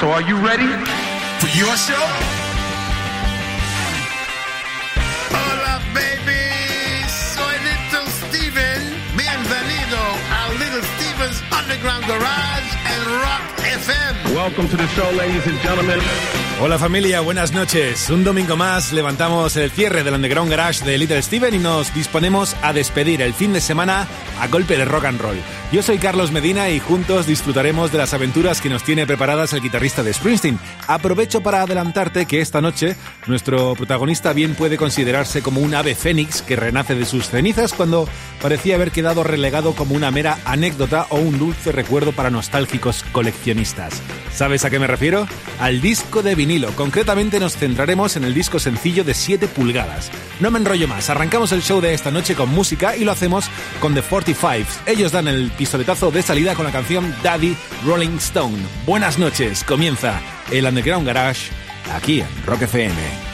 So are you ready? For your show? Hola, baby. Soy Little Steven. Bienvenido a Little Steven's Underground Garage and Rock FM. Welcome to the show, ladies and gentlemen. Hola familia, buenas noches. Un domingo más levantamos el cierre del Underground Garage de Little Steven y nos disponemos a despedir el fin de semana a golpe de rock and roll. Yo soy Carlos Medina y juntos disfrutaremos de las aventuras que nos tiene preparadas el guitarrista de Springsteen. Aprovecho para adelantarte que esta noche nuestro protagonista bien puede considerarse como un ave fénix que renace de sus cenizas cuando parecía haber quedado relegado como una mera anécdota o un dulce recuerdo para nostálgicos coleccionistas. ¿Sabes a qué me refiero? Al disco de vinilo. Concretamente nos centraremos en el disco sencillo de 7 pulgadas. No me enrollo más, arrancamos el show de esta noche con música y lo hacemos con The 45. Ellos dan el pistoletazo de salida con la canción Daddy Rolling Stone. Buenas noches, comienza el Underground Garage aquí en Rock FM.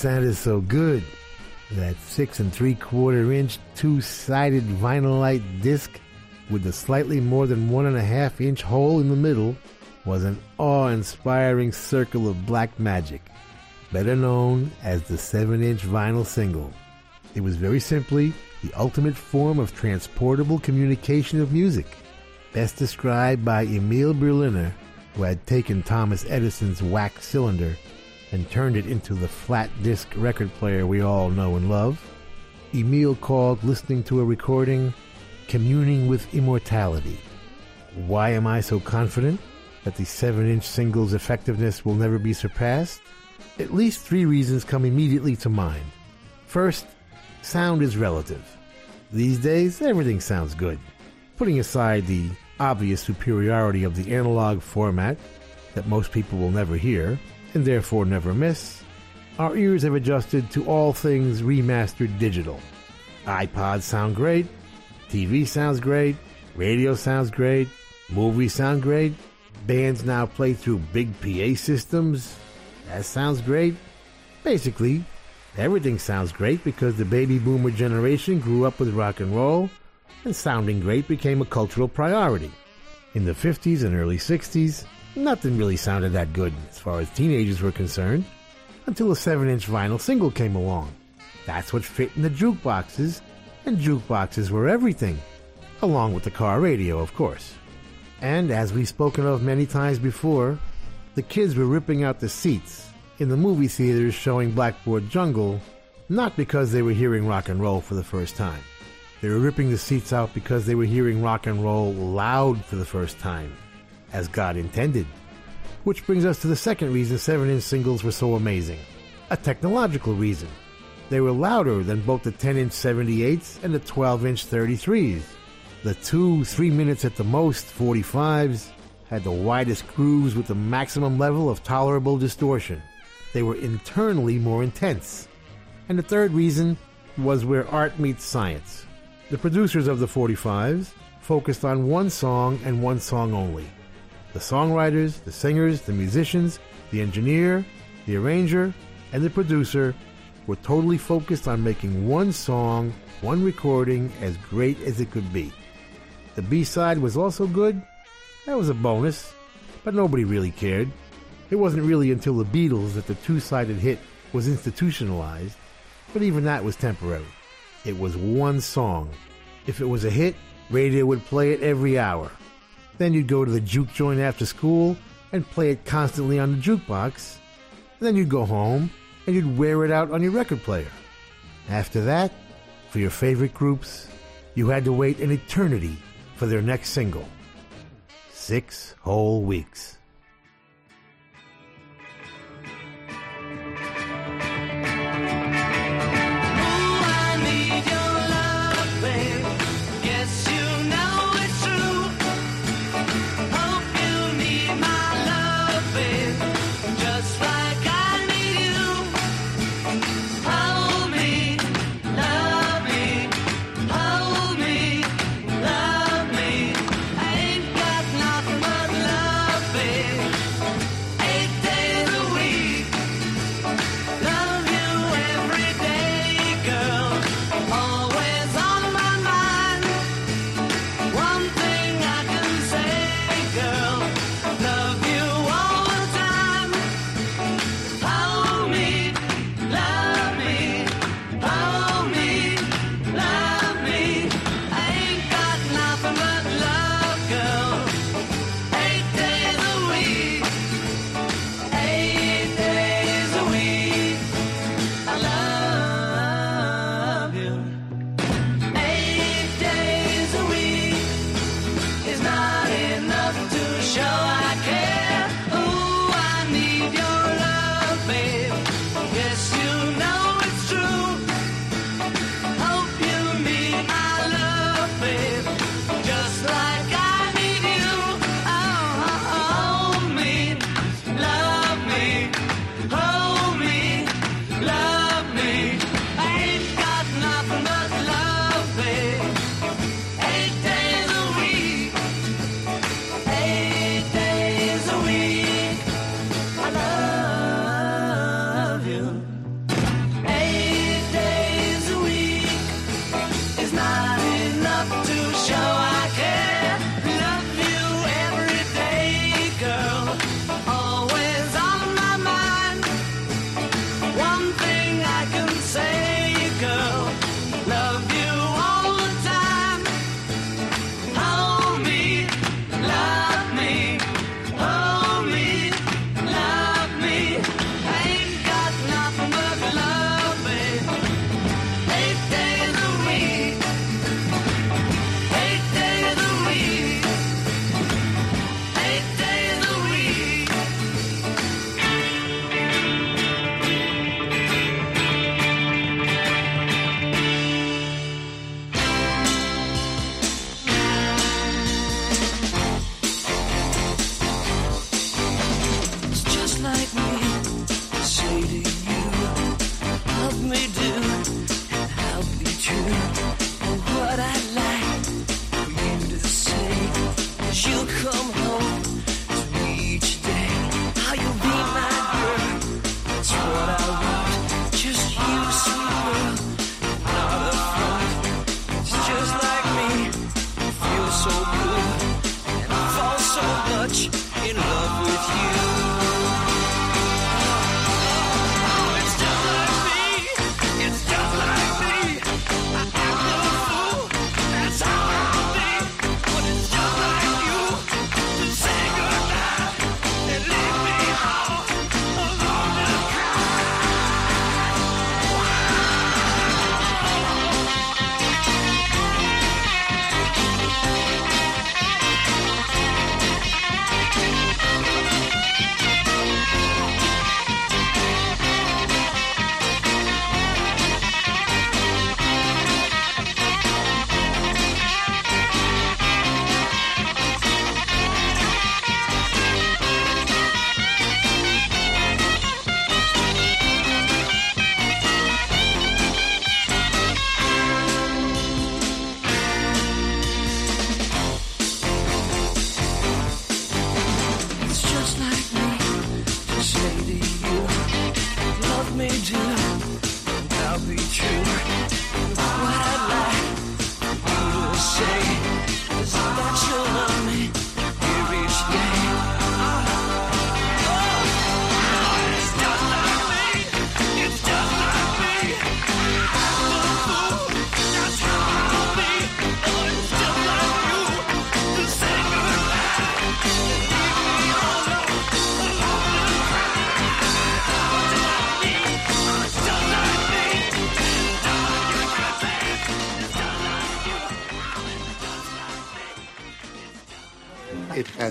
Sounded so good. That six and three quarter inch, two sided vinylite disc with the slightly more than one and a half inch hole in the middle was an awe inspiring circle of black magic, better known as the 7 inch vinyl single. It was very simply the ultimate form of transportable communication of music, best described by Emil Berliner who had taken Thomas Edison's wax cylinder and turned it into the flat disc record player we all know and love. Emil called listening to a recording communing with immortality. Why am I so confident that the 7 inch single's effectiveness will never be surpassed? At least three reasons come immediately to mind. First, sound is relative. These days, everything sounds good. Putting aside the obvious superiority of the analog format that most people will never hear, and therefore never miss, our ears have adjusted to all things remastered digital. iPods sound great, TV sounds great, radio sounds great, movies sound great, bands now play through big PA systems. That sounds great. Basically, everything sounds great because the baby boomer generation grew up with rock and roll, and sounding great became a cultural priority. In the 50s and early 60s, nothing really sounded that good as far as teenagers were concerned until a 7 inch vinyl single came along. That's what fit in the jukeboxes, and jukeboxes were everything, along with the car radio, of course. And as we've spoken of many times before, the kids were ripping out the seats in the movie theaters showing Blackboard Jungle, not because they were hearing rock and roll for the first time. They were ripping the seats out because they were hearing rock and roll loud for the first time, as God intended. Which brings us to the second reason 7 inch singles were so amazing a technological reason. They were louder than both the 10 inch 78s and the 12 inch 33s. The two, three minutes at the most 45s had the widest grooves with the maximum level of tolerable distortion. They were internally more intense. And the third reason was where art meets science. The producers of the 45s focused on one song and one song only. The songwriters, the singers, the musicians, the engineer, the arranger, and the producer were totally focused on making one song, one recording as great as it could be. The B side was also good. That was a bonus, but nobody really cared. It wasn't really until the Beatles that the two sided hit was institutionalized, but even that was temporary. It was one song. If it was a hit, radio would play it every hour. Then you'd go to the juke joint after school and play it constantly on the jukebox. Then you'd go home and you'd wear it out on your record player. After that, for your favorite groups, you had to wait an eternity for their next single. Six whole weeks.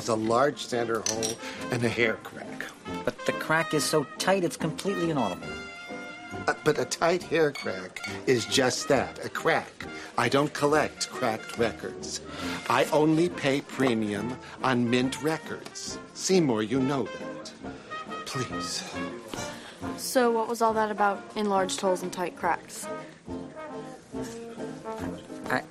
a large center hole and a hair crack. But the crack is so tight it's completely inaudible. Uh, but a tight hair crack is just that a crack. I don't collect cracked records. I only pay premium on mint records. Seymour, you know that. Please. So, what was all that about enlarged holes and tight cracks? I,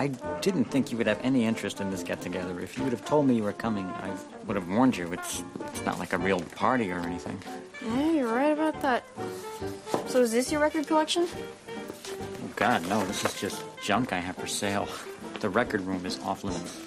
I didn't think you would have any interest in this get together. If you would have told me you were coming, I would have warned you. It's it's not like a real party or anything. Yeah, you're right about that. So is this your record collection? Oh God, no. This is just junk I have for sale. The record room is off limits.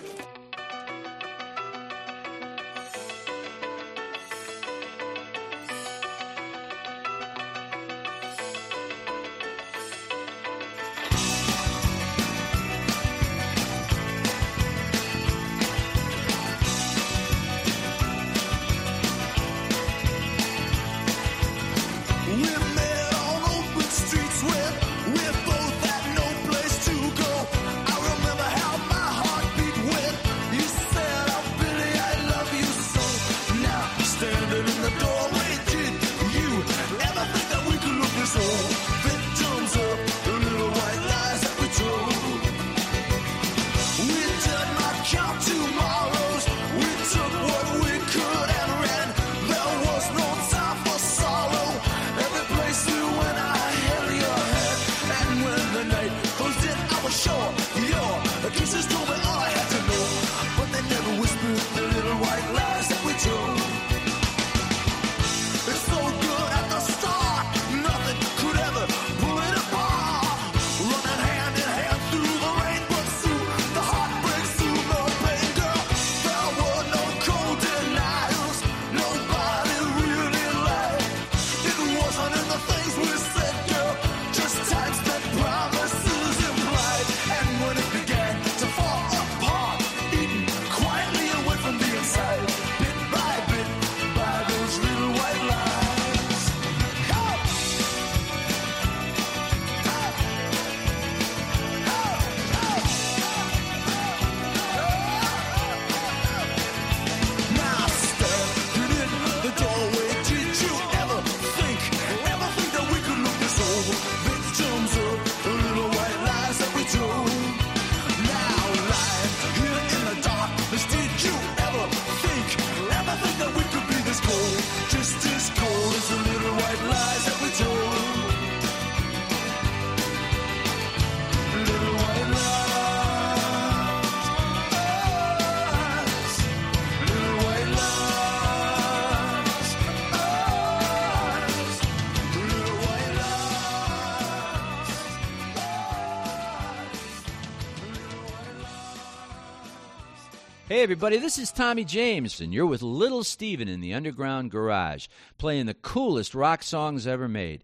Everybody, this is Tommy James, and you're with Little Steven in the Underground Garage, playing the coolest rock songs ever made.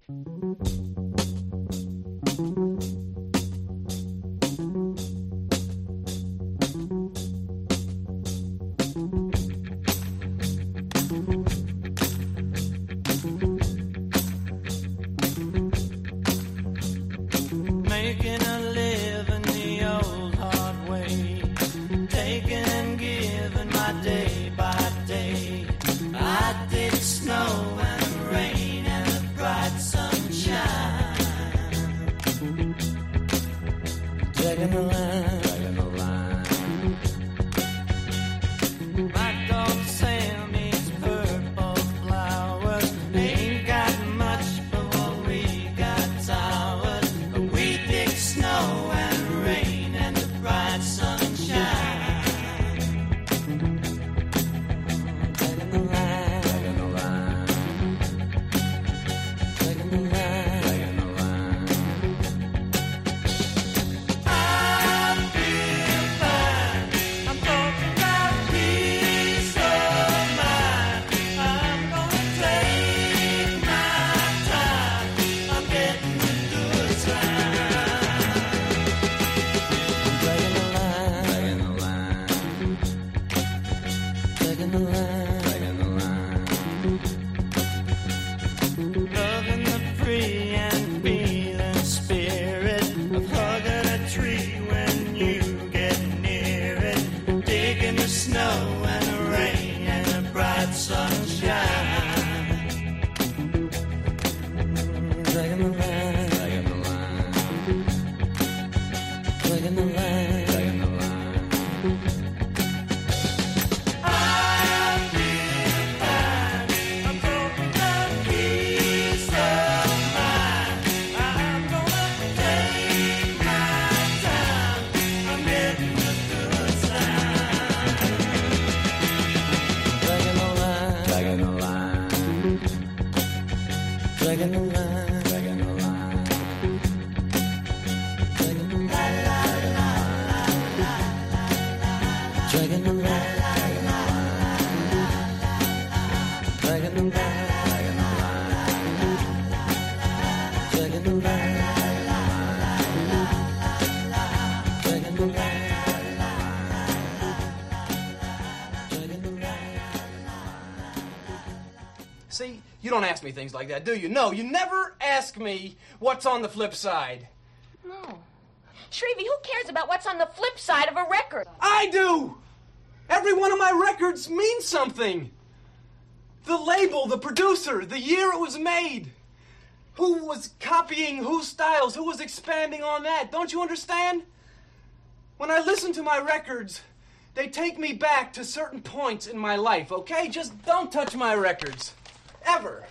See, you don't ask me things like that, do you? No, you never ask me what's on the flip side. No. Shrevie, who cares about what's on the flip side of a record? I do! Every one of my records means something. The label, the producer, the year it was made. Who was copying whose styles, who was expanding on that. Don't you understand? When I listen to my records, they take me back to certain points in my life, okay? Just don't touch my records. Ever.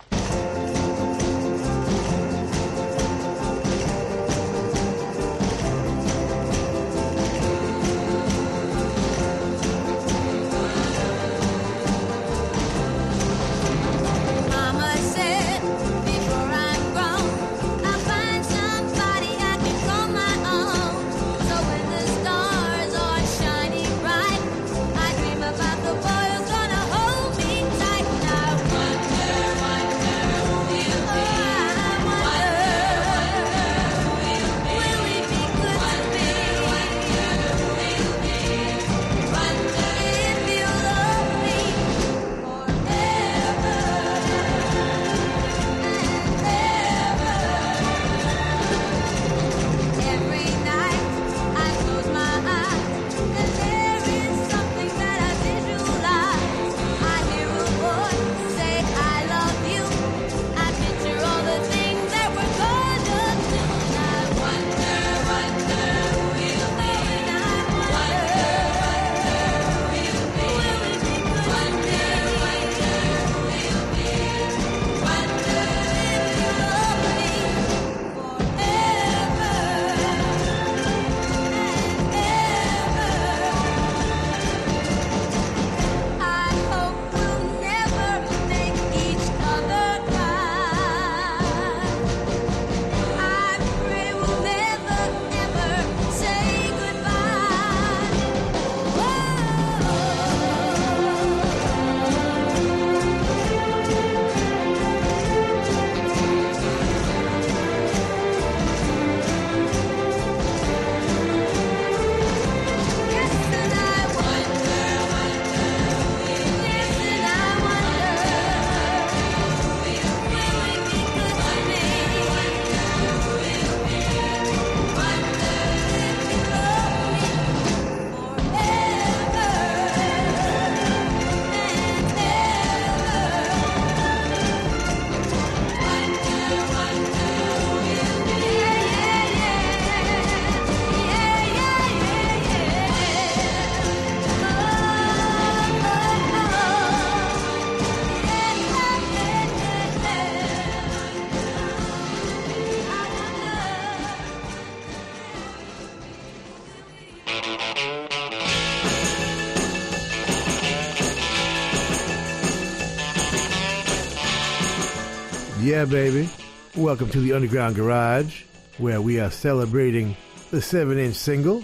Yeah, baby. Welcome to the Underground Garage, where we are celebrating the 7 inch single,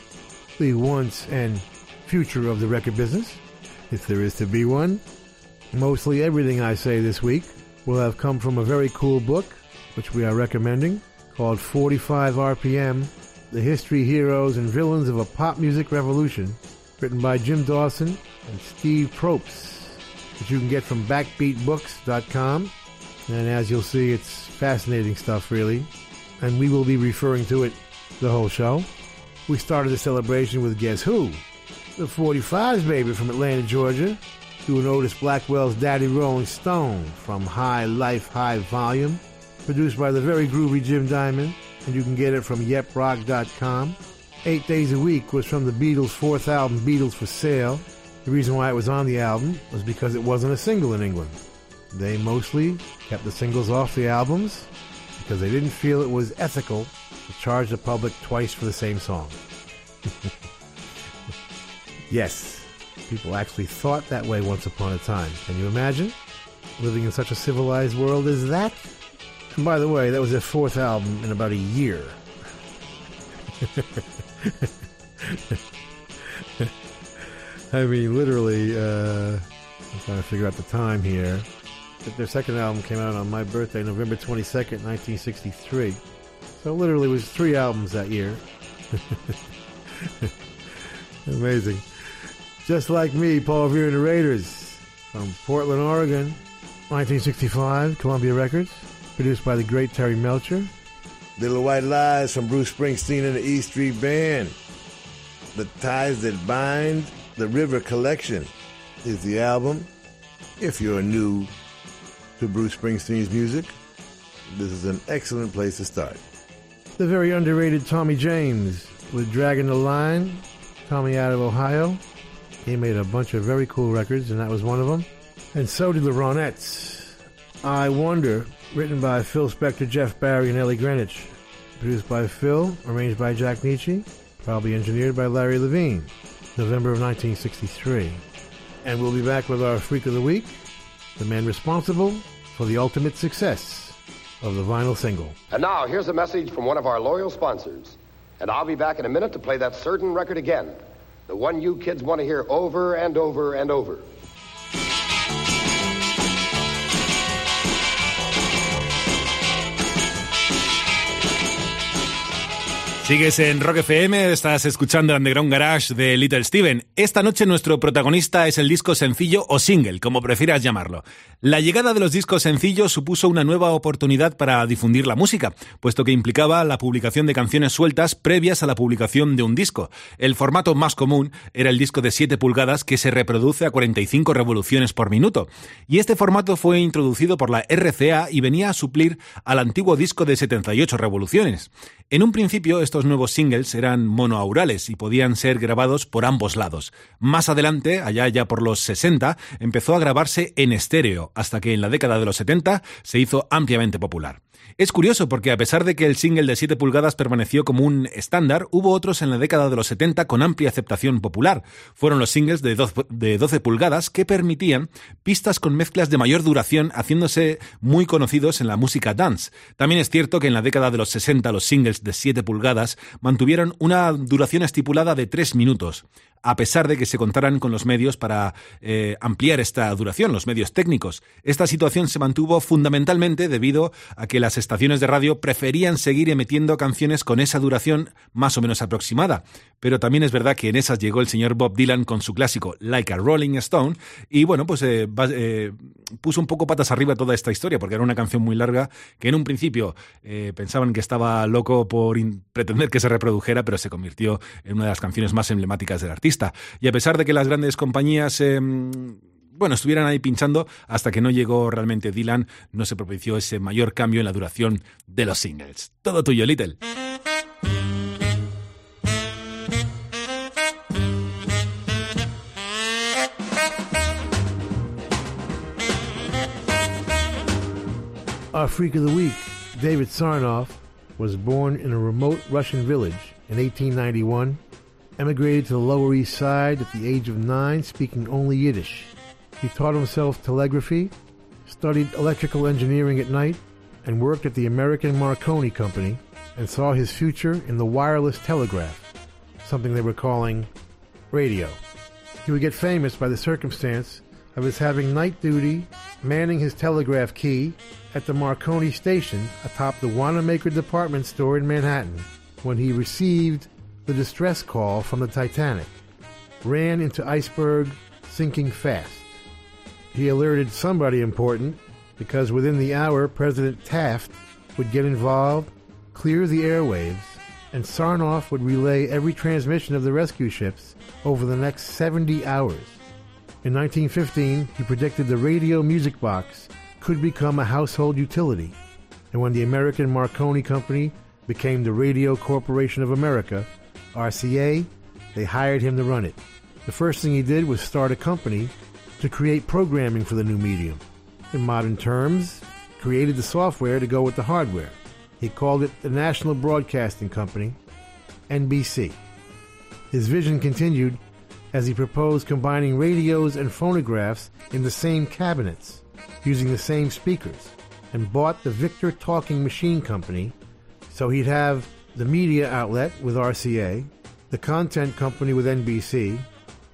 the once and future of the record business, if there is to be one. Mostly everything I say this week will have come from a very cool book, which we are recommending, called 45 RPM The History, Heroes, and Villains of a Pop Music Revolution, written by Jim Dawson and Steve Propes, which you can get from backbeatbooks.com. And as you'll see, it's fascinating stuff, really. And we will be referring to it the whole show. We started the celebration with Guess Who? The 45s, baby, from Atlanta, Georgia. Doing Otis Blackwell's Daddy Rolling Stone from High Life, High Volume. Produced by the very groovy Jim Diamond. And you can get it from yeproc.com. Eight Days a Week was from the Beatles' fourth album, Beatles for Sale. The reason why it was on the album was because it wasn't a single in England. They mostly kept the singles off the albums because they didn't feel it was ethical to charge the public twice for the same song. yes, people actually thought that way once upon a time. Can you imagine living in such a civilized world as that? And by the way, that was their fourth album in about a year. I mean, literally, uh, I'm trying to figure out the time here. But Their second album came out on my birthday, November 22nd, 1963. So literally it was three albums that year. Amazing. Just like me, Paul Revere and the Raiders from Portland, Oregon, 1965, Columbia Records, produced by the great Terry Melcher. Little White Lies from Bruce Springsteen and the E Street Band. The Ties That Bind, The River Collection is the album. If you're a new to Bruce Springsteen's music, this is an excellent place to start. The very underrated Tommy James with Dragging the Line. Tommy out of Ohio. He made a bunch of very cool records, and that was one of them. And so did the Ronettes. I Wonder, written by Phil Spector, Jeff Barry, and Ellie Greenwich. Produced by Phil, arranged by Jack Nitzsche, probably engineered by Larry Levine. November of 1963. And we'll be back with our Freak of the Week, the man responsible for the ultimate success of the vinyl single. And now, here's a message from one of our loyal sponsors. And I'll be back in a minute to play that certain record again. The one you kids want to hear over and over and over. Sigues en Rock FM, estás escuchando Underground Garage de Little Steven. Esta noche nuestro protagonista es el disco sencillo o single, como prefieras llamarlo. La llegada de los discos sencillos supuso una nueva oportunidad para difundir la música, puesto que implicaba la publicación de canciones sueltas previas a la publicación de un disco. El formato más común era el disco de 7 pulgadas que se reproduce a 45 revoluciones por minuto. Y este formato fue introducido por la RCA y venía a suplir al antiguo disco de 78 revoluciones. En un principio, estos nuevos singles eran monoaurales y podían ser grabados por ambos lados. Más adelante, allá ya por los 60, empezó a grabarse en estéreo, hasta que en la década de los 70 se hizo ampliamente popular. Es curioso porque a pesar de que el single de 7 pulgadas permaneció como un estándar, hubo otros en la década de los 70 con amplia aceptación popular. Fueron los singles de 12 de 12 pulgadas que permitían pistas con mezclas de mayor duración, haciéndose muy conocidos en la música dance. También es cierto que en la década de los 60 los singles de 7 pulgadas mantuvieron una duración estipulada de 3 minutos a pesar de que se contaran con los medios para eh, ampliar esta duración, los medios técnicos. Esta situación se mantuvo fundamentalmente debido a que las estaciones de radio preferían seguir emitiendo canciones con esa duración más o menos aproximada. Pero también es verdad que en esas llegó el señor Bob Dylan con su clásico Like a Rolling Stone y bueno, pues eh, eh, puso un poco patas arriba toda esta historia porque era una canción muy larga que en un principio pensaban que estaba loco por pretender que se reprodujera, pero se convirtió en una de las canciones más emblemáticas del artista. Y a pesar de que las grandes compañías eh, bueno, estuvieran ahí pinchando hasta que no llegó realmente Dylan, no se propició ese mayor cambio en la duración de los singles. Todo tuyo, Little. Our Freak of the Week, David Sarnoff, was born in a remote Russian village in 1891 emigrated to the Lower East Side at the age of nine, speaking only Yiddish. He taught himself telegraphy, studied electrical engineering at night, and worked at the American Marconi Company and saw his future in the wireless telegraph, something they were calling radio. He would get famous by the circumstance of his having night duty manning his telegraph key at the Marconi station atop the Wanamaker department store in Manhattan when he received the distress call from the Titanic. Ran into iceberg, sinking fast. He alerted somebody important because within the hour President Taft would get involved, clear the airwaves, and Sarnoff would relay every transmission of the rescue ships over the next 70 hours. In 1915, he predicted the radio music box could become a household utility, and when the American Marconi Company became the Radio Corporation of America, RCA, they hired him to run it. The first thing he did was start a company to create programming for the new medium. In modern terms, created the software to go with the hardware. He called it the National Broadcasting Company, NBC. His vision continued as he proposed combining radios and phonographs in the same cabinets, using the same speakers, and bought the Victor Talking Machine Company so he'd have the media outlet with RCA, the content company with NBC,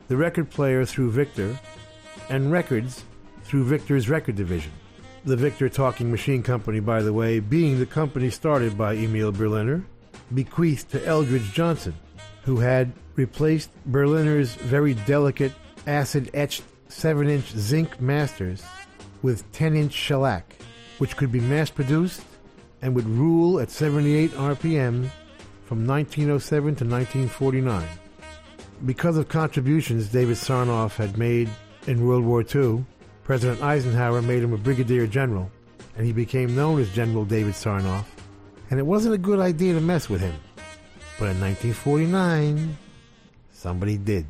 the record player through Victor, and records through Victor's record division. The Victor Talking Machine Company, by the way, being the company started by Emil Berliner, bequeathed to Eldridge Johnson, who had replaced Berliner's very delicate acid etched 7 inch zinc masters with 10 inch shellac, which could be mass produced and would rule at 78 RPM from 1907 to 1949. Because of contributions David Sarnoff had made in World War II, President Eisenhower made him a brigadier general, and he became known as General David Sarnoff. And it wasn't a good idea to mess with him. But in 1949, somebody did.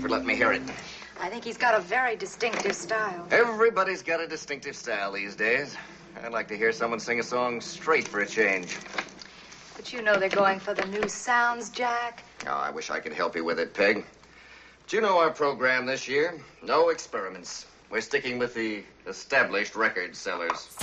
For letting me hear it. I think he's got a very distinctive style. Everybody's got a distinctive style these days. I'd like to hear someone sing a song straight for a change. But you know they're going for the new sounds, Jack. Oh, I wish I could help you with it, Peg. Do you know our program this year. No experiments. We're sticking with the established record sellers.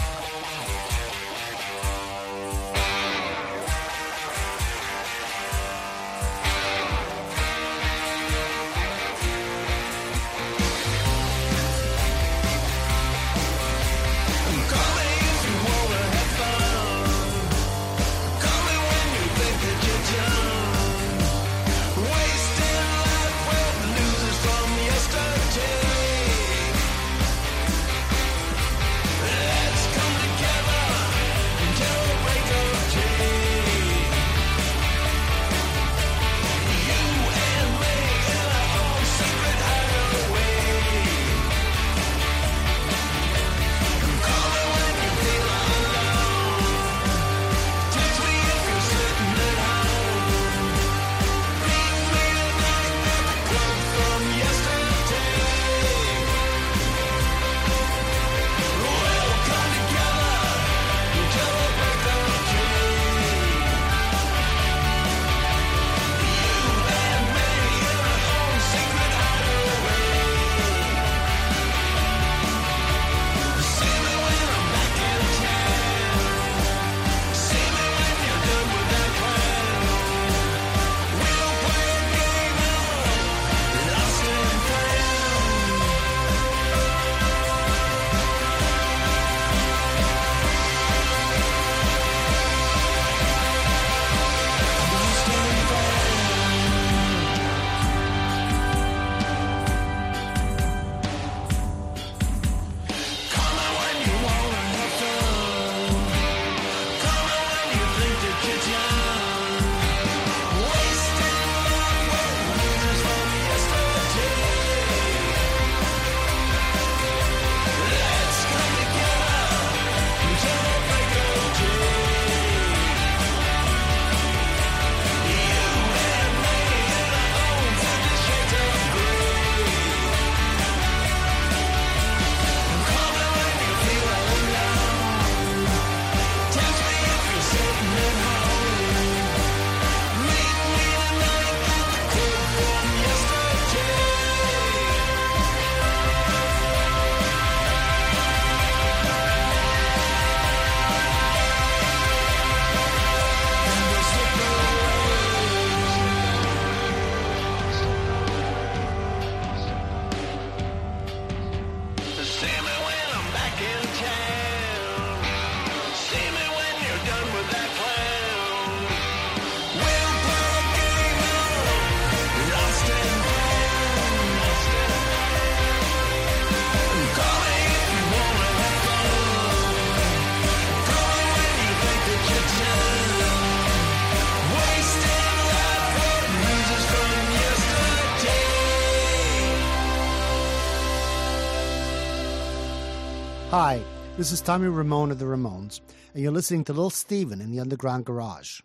This is Tommy Ramone of the Ramones, and you're listening to Little Steven in the Underground Garage.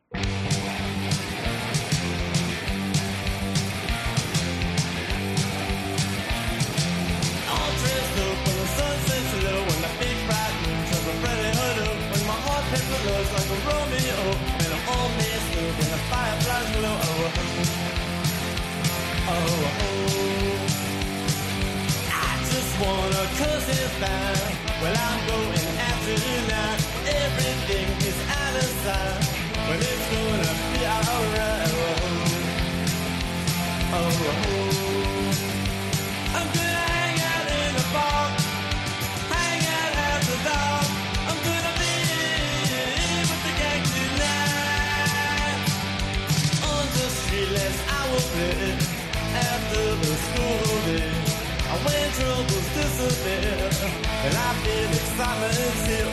Oh, oh. I just wanna cuss it fine. Well, I'm going after tonight. Everything is out of sight, but it's gonna be alright. Oh, oh, oh. I'm gonna hang out in the park, hang out after dark. I'm gonna be with the gang tonight. On the street, I will play after the school day. When troubles disappear, and I feel excitement here.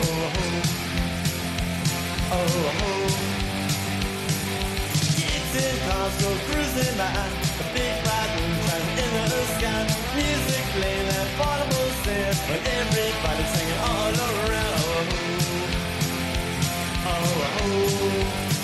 Oh, oh, oh. Kids in cars go cruising by. The big moon shines in the sky. Music playing that portable sense. But everybody's singing all around. Oh, oh,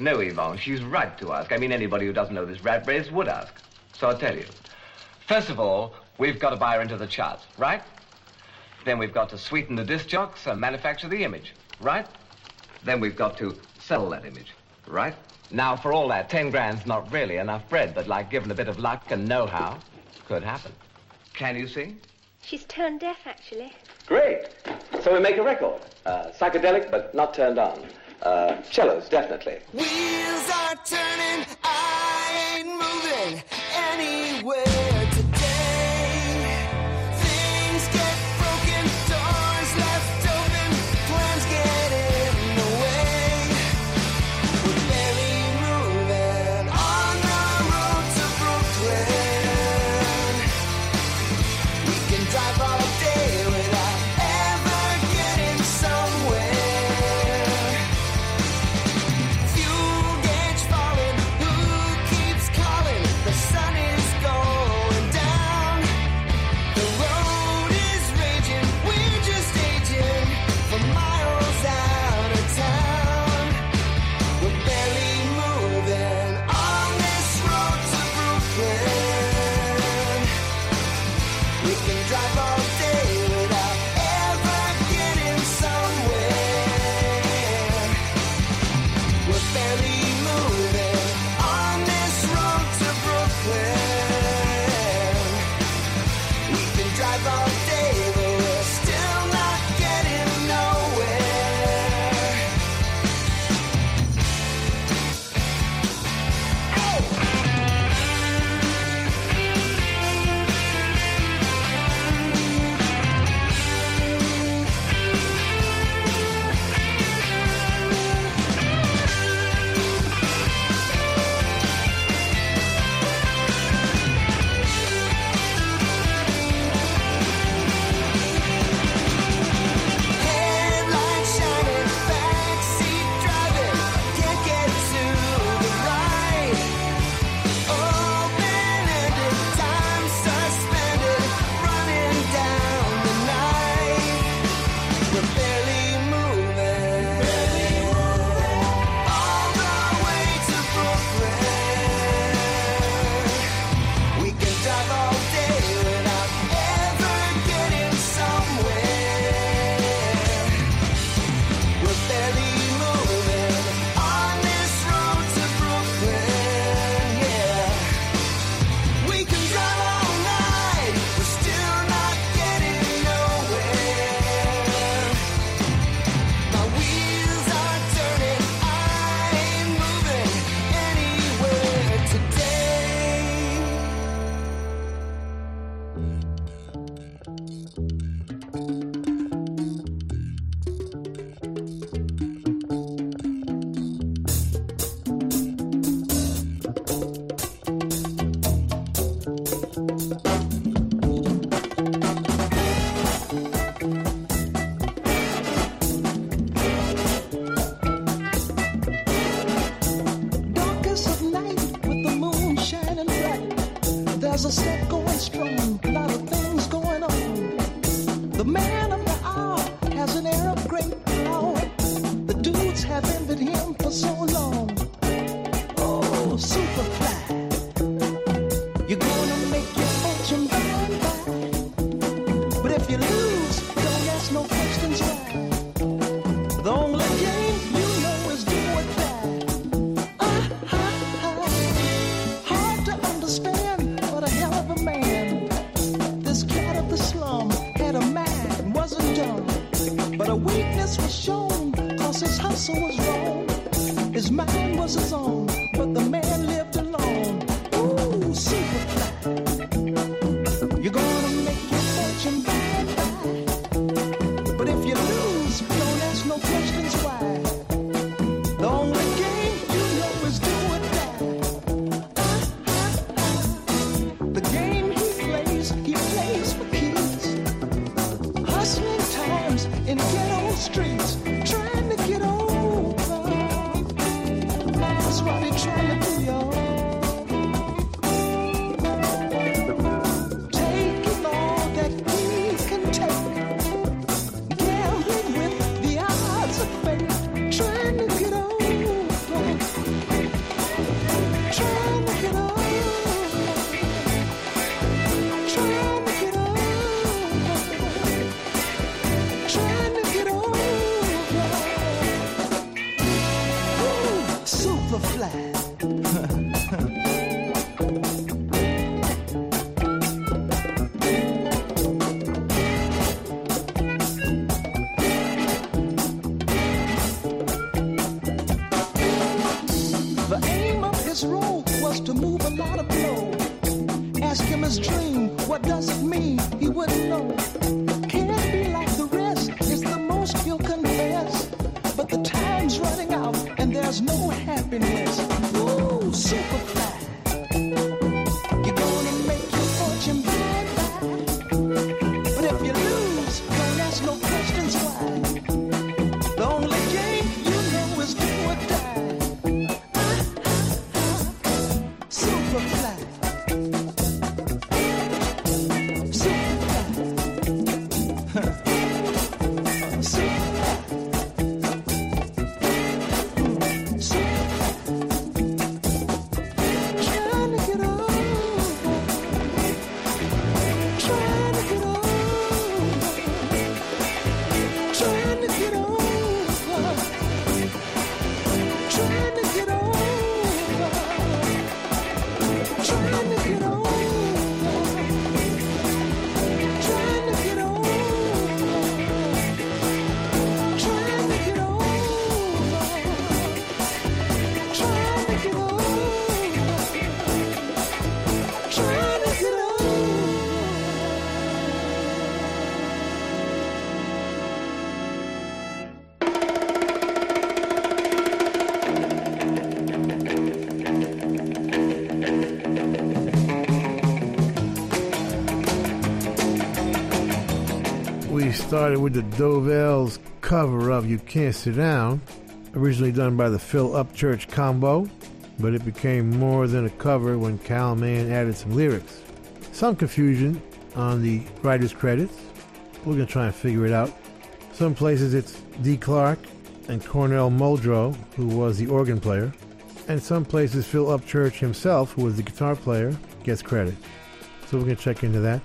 No, Yvonne, she's right to ask. I mean, anybody who doesn't know this rat race would ask. So I'll tell you. First of all, we've got to buy her into the charts, right? Then we've got to sweeten the disc jocks and manufacture the image, right? Then we've got to sell that image, right? Now, for all that, 10 grand's not really enough bread, but like given a bit of luck and know-how, could happen. Can you see? She's turned deaf, actually. Great. So we make a record. Uh, psychedelic, but not turned on. Uh, cellos, definitely. Wheels are turning, I ain't moving anywhere started with the Dovells cover of You Can't Sit Down, originally done by the Phil Upchurch combo, but it became more than a cover when Kal Mann added some lyrics. Some confusion on the writer's credits. We're going to try and figure it out. Some places it's Dee Clark and Cornell Muldrow, who was the organ player, and some places Phil Upchurch himself, who was the guitar player, gets credit. So we're going to check into that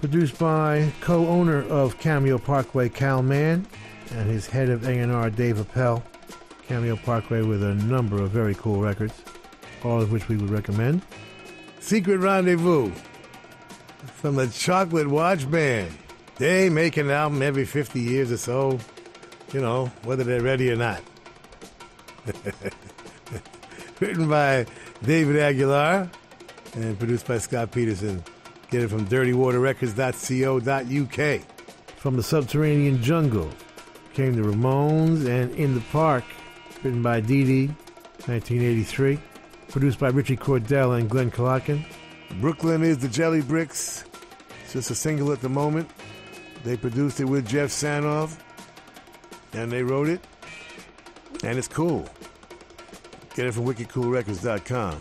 produced by co-owner of Cameo Parkway, Kal Mann, and his head of A&R, Dave Appell. Cameo Parkway with a number of very cool records, all of which we would recommend. Secret Rendezvous from the Chocolate Watch Band. They make an album every 50 years or so, you know, whether they're ready or not. Written by David Aguilar and produced by Scott Peterson. Get it from dirtywaterrecords.co.uk. From the subterranean jungle came the Ramones and In the Park, written by Dee Dee, 1983. Produced by Ritchie Cordell and Glen Kolotkin. Brooklyn is the Jelly Bricks. It's just a single at the moment. They produced it with Jeff Sanoff, and they wrote it, and it's cool. Get it from wickedcoolrecords.com.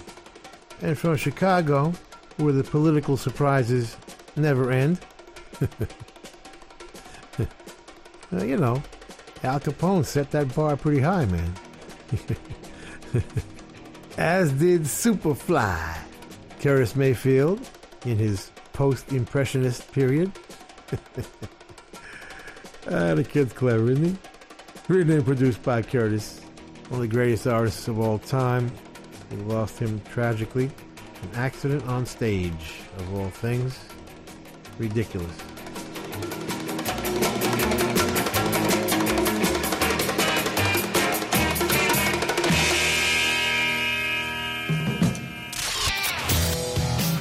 And from Chicago, where the political surprises never end. You know, Al Capone set that bar pretty high, man. As did Superfly, Curtis Mayfield in his post Impressionist period. ah, the kid's clever, isn't he? Written and produced by Curtis, one of the greatest artists of all time. We lost him tragically. An accident on stage, of all things. Ridiculous.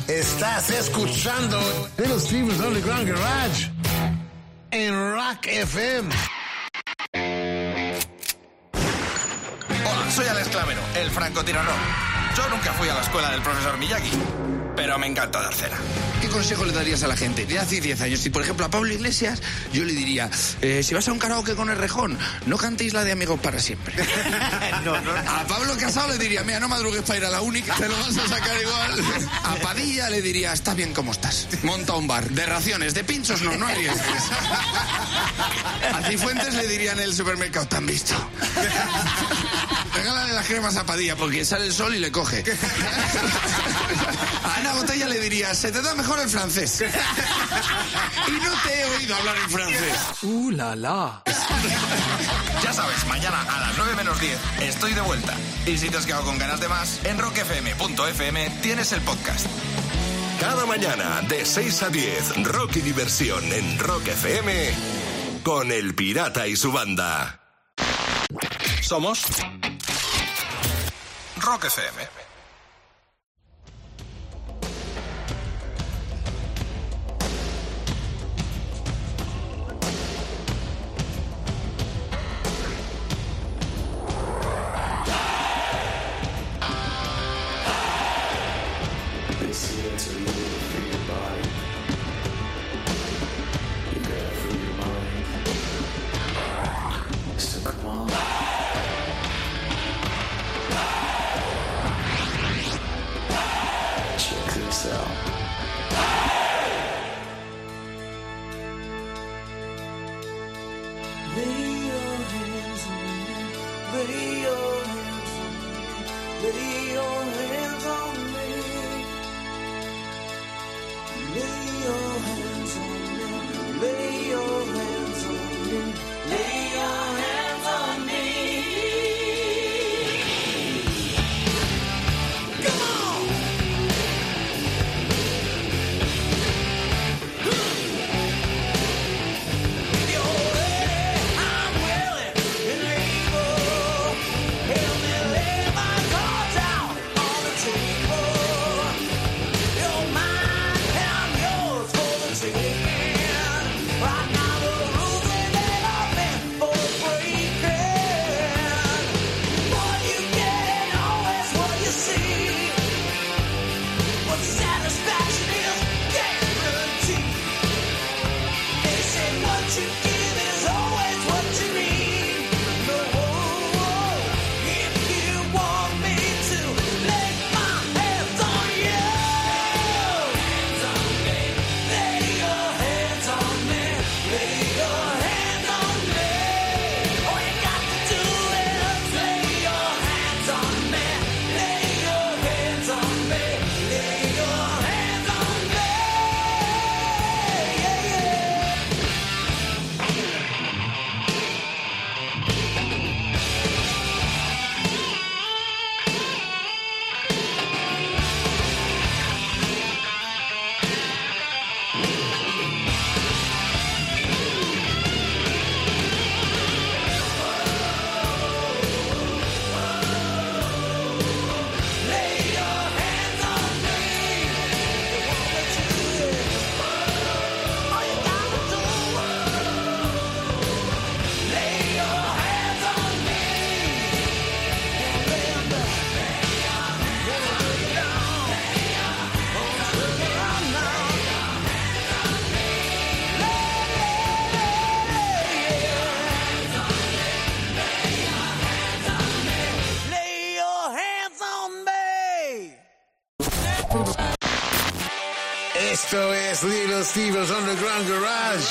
Estás escuchando Little Steven's Underground Garage en Rock FM. Hola, soy Alex Clavero, el francotirador. Yo nunca fui a la escuela del profesor Miyagi, pero me encanta dar cera. ¿Qué consejo le darías a la gente de hace 10 años? Si, por ejemplo, a Pablo Iglesias, yo le diría, eh, si vas a un karaoke con el rejón, no cantéis la de Amigos para siempre. A Pablo Casado le diría, mira, no madrugues para ir a la única, te lo vas a sacar igual. A Padilla le diría, está bien como estás. Monta un bar. De raciones, de pinchos no, no arriesgues. A Cifuentes le diría en el supermercado, ¿te han visto? Regálale las cremas a Padilla porque sale el sol y le coge. A Ana Botella le diría, se te da mejor el francés. Y no te he oído hablar en francés. ¡Uh, la, la! Ya sabes, mañana a las 9 menos 10 estoy de vuelta. Y si te has quedado con ganas de más, en rockfm.fm tienes el podcast. Cada mañana de 6 a 10, rock y diversión en Rock FM con El Pirata y su banda. Somos Rock FM. Steven's Underground Garage.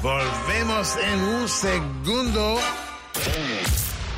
Volvemos en un segundo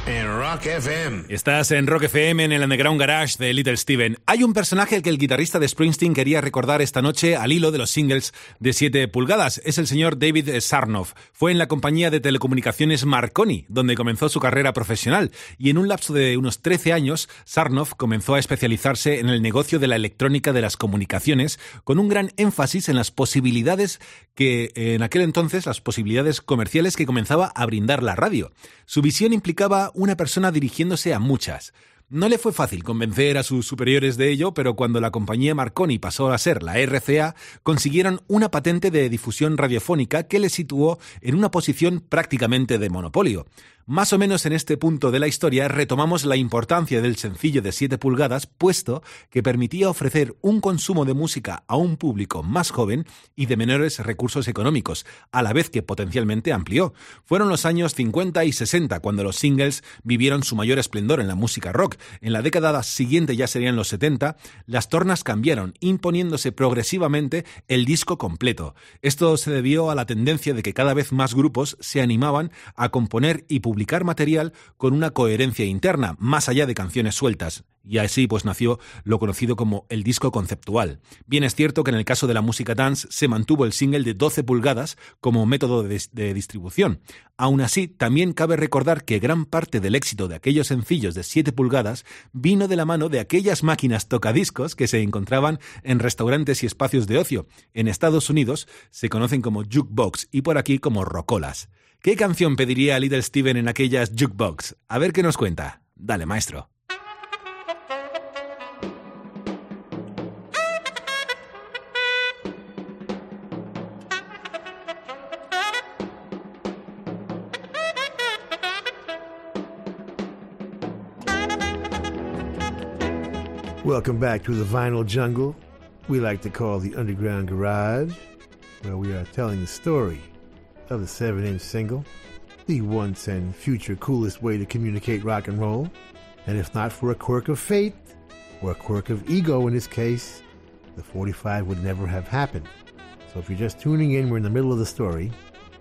en Rock FM. Estás en Rock FM en el Underground Garage de Little Steven. Hay un personaje al que el guitarrista de Springsteen quería recordar esta noche al hilo de los singles de 7 pulgadas. Es el señor David Sarnoff. Fue en la compañía de telecomunicaciones Marconi, donde comenzó su carrera profesional. Y en un lapso de unos 13 años, Sarnoff comenzó a especializarse en el negocio de la electrónica de las comunicaciones, con un gran énfasis en las posibilidades que en aquel entonces, las posibilidades comerciales que comenzaba a brindar la radio. Su visión implicaba una persona dirigiéndose a muchas. No le fue fácil convencer a sus superiores de ello, pero cuando la compañía Marconi pasó a ser la RCA, consiguieron una patente de difusión radiofónica que le situó en una posición prácticamente de monopolio. Más o menos en este punto de la historia retomamos la importancia del sencillo de 7 pulgadas, puesto que permitía ofrecer un consumo de música a un público más joven y de menores recursos económicos, a la vez que potencialmente amplió. Fueron los años 50 y 60 cuando los singles vivieron su mayor esplendor en la música rock. En la década siguiente, ya serían los 70, las tornas cambiaron, imponiéndose progresivamente el disco completo. Esto se debió a la tendencia de que cada vez más grupos se animaban a componer y publicar material con una coherencia interna, más allá de canciones sueltas. Y así pues nació lo conocido como el disco conceptual. Bien es cierto que en el caso de la música dance se mantuvo el single de 12 pulgadas como método de, de distribución. Aún así, también cabe recordar que gran parte del éxito de aquellos sencillos de 7 pulgadas vino de la mano de aquellas máquinas tocadiscos que se encontraban en restaurantes y espacios de ocio. En Estados Unidos se conocen como jukebox y por aquí como rocolas. ¿Qué canción pediría Little Steven en aquellas jukebox? A ver qué nos cuenta. Dale, maestro. Welcome back to the vinyl jungle. We like to call the Underground Garage, where we are telling the story of the 7 inch single, the once and future coolest way to communicate rock and roll. And if not for a quirk of fate, or a quirk of ego in this case, the 45 would never have happened. So if you're just tuning in, we're in the middle of the story.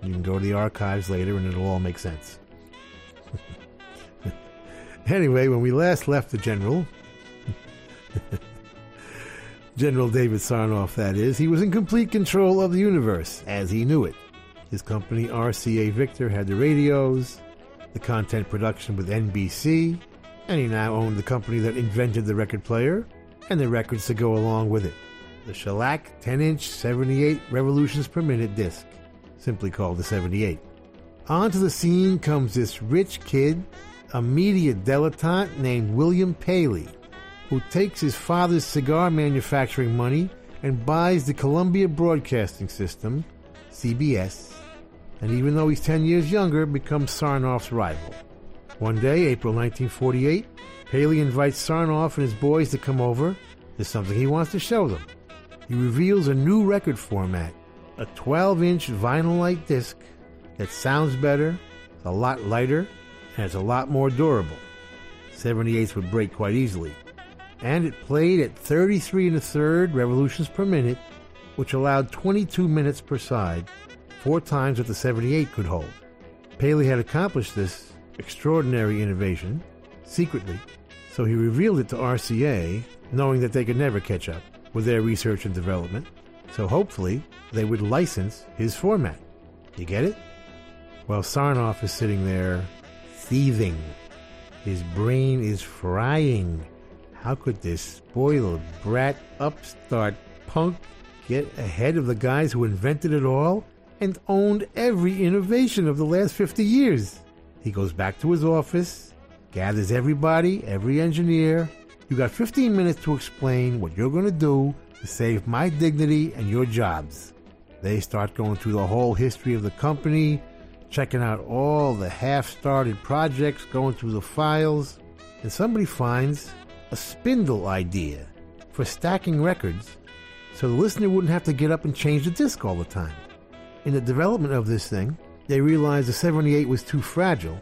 You can go to the archives later and it'll all make sense. anyway, when we last left the general, General David Sarnoff, that is, he was in complete control of the universe as he knew it. His company, RCA Victor, had the radios, the content production with NBC, and he now owned the company that invented the record player and the records to go along with it. The shellac 10 inch 78 revolutions per minute disc, simply called the 78. Onto the scene comes this rich kid, a media dilettante named William Paley, who takes his father's cigar manufacturing money and buys the Columbia Broadcasting System, CBS, and even though he's 10 years younger, becomes Sarnoff's rival. One day, April 1948, Paley invites Sarnoff and his boys to come over. There's something he wants to show them. He reveals a new record format, a 12 inch Vinylite disc that sounds better, a lot lighter, and it's a lot more durable. 78s would break quite easily. And it played at 33 and a third revolutions per minute, which allowed 22 minutes per side, four times what the 78 could hold. Paley had accomplished this extraordinary innovation secretly, so he revealed it to RCA, knowing that they could never catch up with their research and development. So hopefully, they would license his format. You get it? Well, Sarnoff is sitting there, seething. His brain is frying. How could this spoiled brat upstart punk get ahead of the guys who invented it all and owned every innovation of the last 50 years? He goes back to his office, gathers everybody, every engineer. You got 15 minutes to explain what you're going to do to save my dignity and your jobs. They start going through the whole history of the company, checking out all the half started projects, going through the files, and somebody finds a spindle idea for stacking records so the listener wouldn't have to get up and change the disc all the time. In the development of this thing, they realized the 78 was too fragile,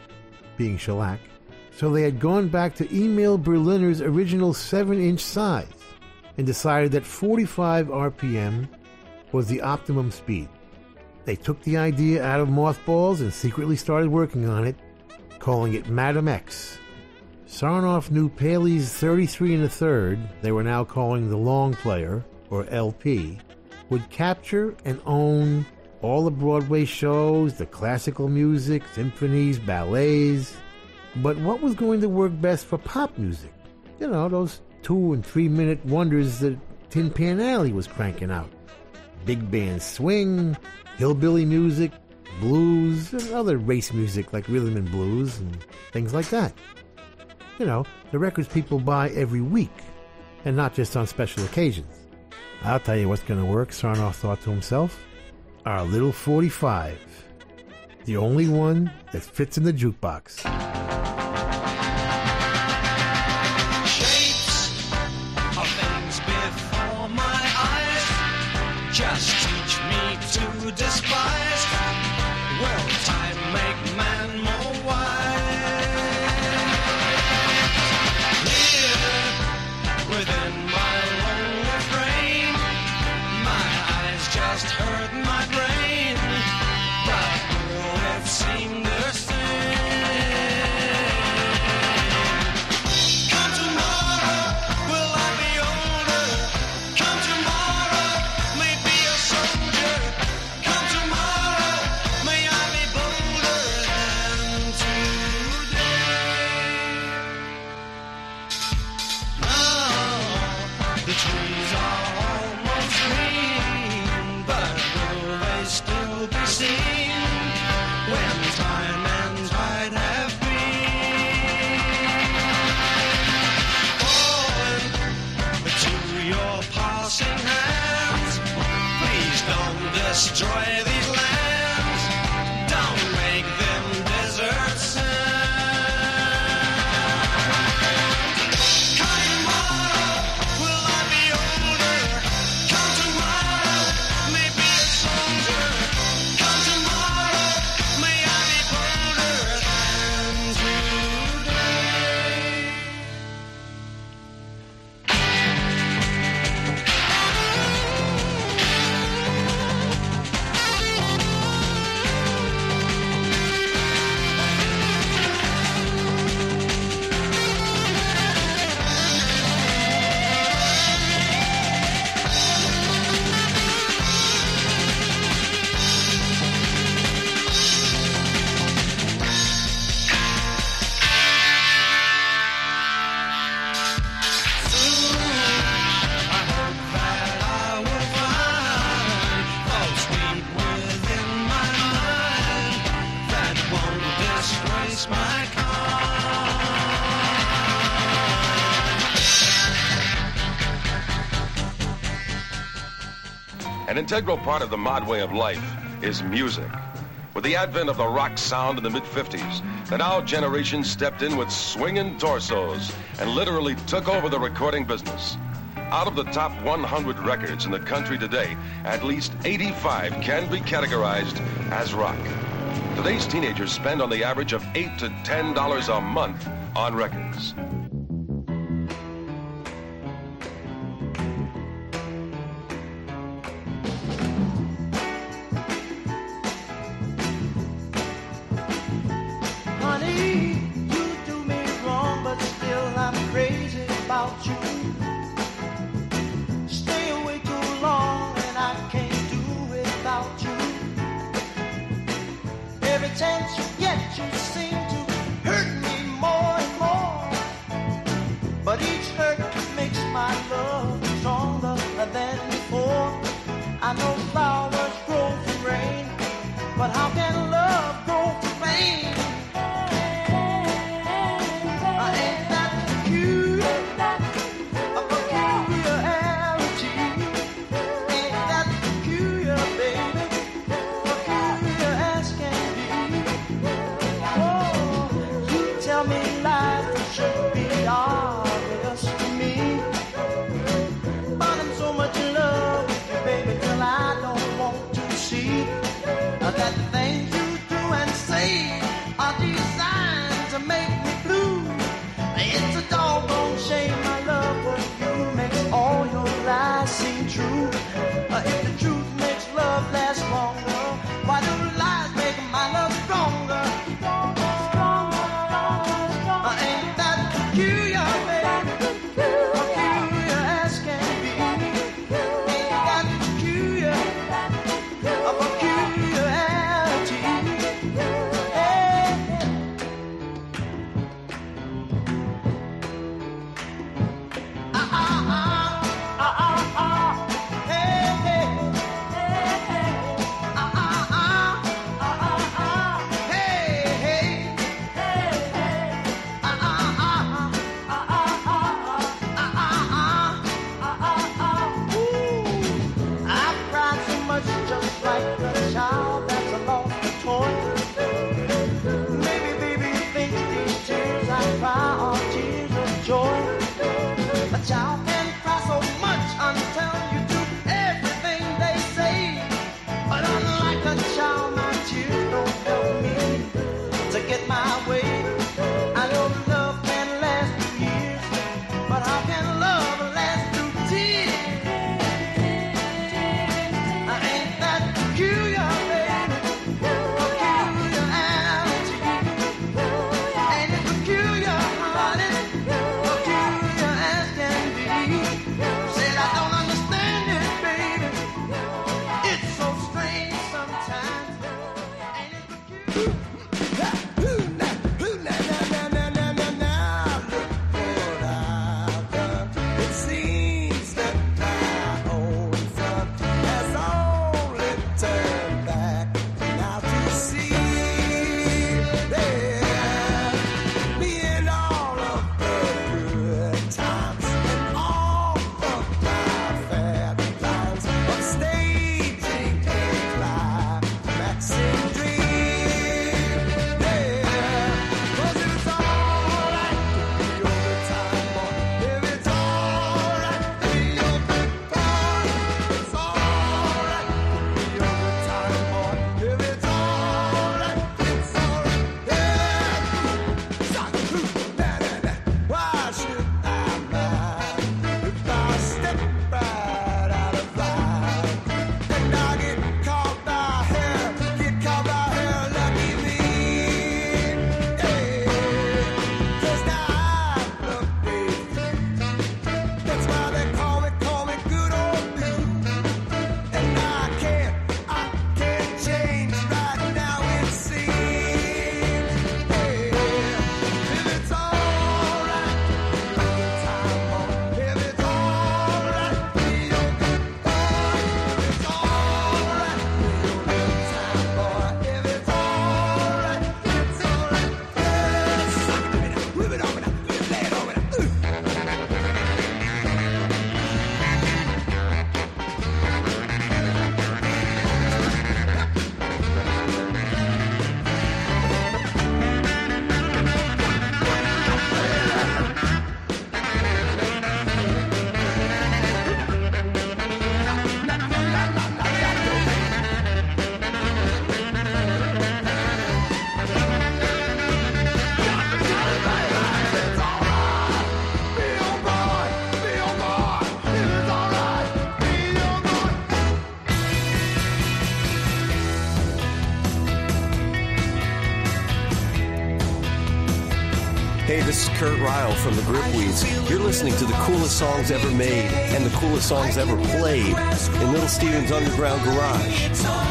being shellac, so they had gone back to Emil Berliner's original 7 inch size. and decided that 45 RPM was the optimum speed. They took the idea out of mothballs and secretly started working on it, calling it Madam X. Sarnoff knew Paley's 33 and a third, they were now calling the long player, or LP, would capture and own all the Broadway shows, the classical music, symphonies, ballets. But what was going to work best for pop music? You know, those two and three minute wonders that Tin Pan Alley was cranking out. Big band swing, hillbilly music, blues, and other race music like rhythm and blues and things like that. You know, the records people buy every week, and not just on special occasions. I'll tell you what's going to work, Sarnoff thought to himself. Our little 45. The only one that fits in the jukebox. An integral part of the mod way of life is music. With the advent of the rock sound in the mid 50s, the now generation stepped in with swinging torsos and literally took over the recording business. Out of the top 100 records in the country today, at least 85 can be categorized as rock. Today's teenagers spend on the average of 8 to $10 a month on records. Smile from the Gripweeds. You're listening to the coolest songs ever made and the coolest songs ever played in Little Steven's Underground Garage.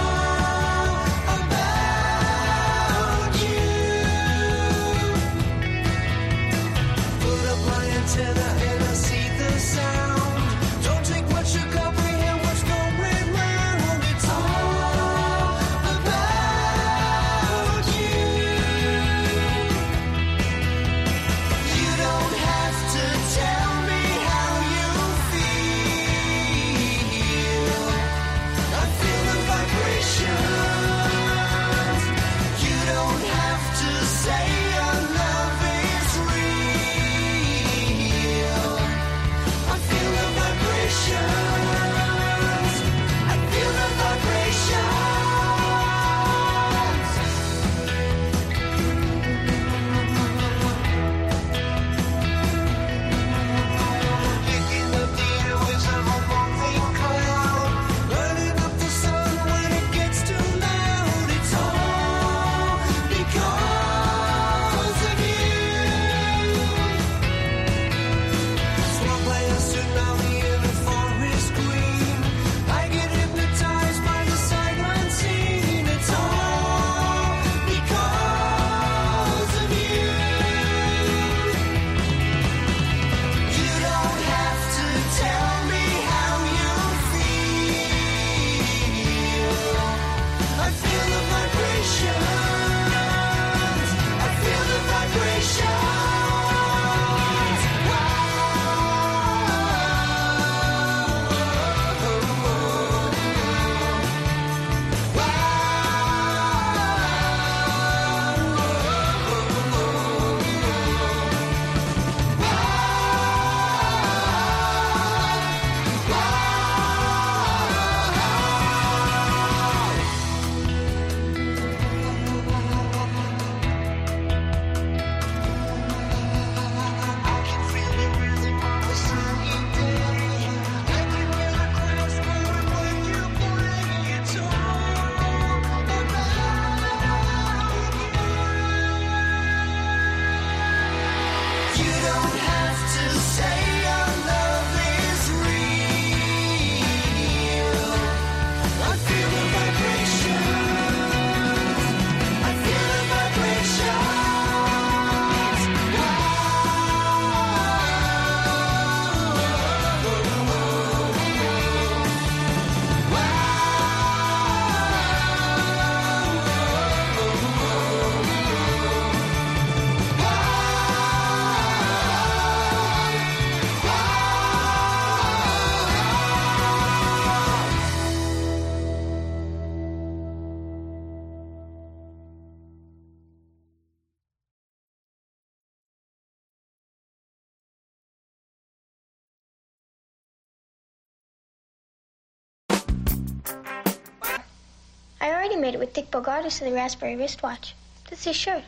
Charlie made it with Dick Bogartis of the Raspberry wristwatch. That's his shirt.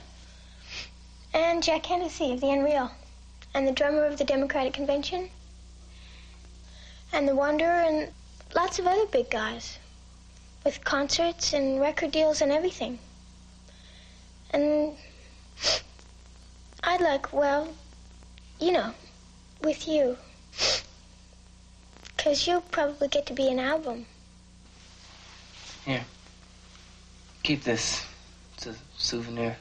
And Jack Hennessy of the Unreal. And the drummer of the Democratic Convention. And the Wanderer and lots of other big guys. With concerts and record deals and everything. And I'd like, well, you know, with you. Because you'll probably get to be an album. Here. Keep this. It's a souvenir.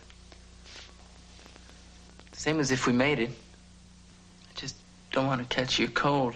Same as if we made it. I just don't want to catch your cold.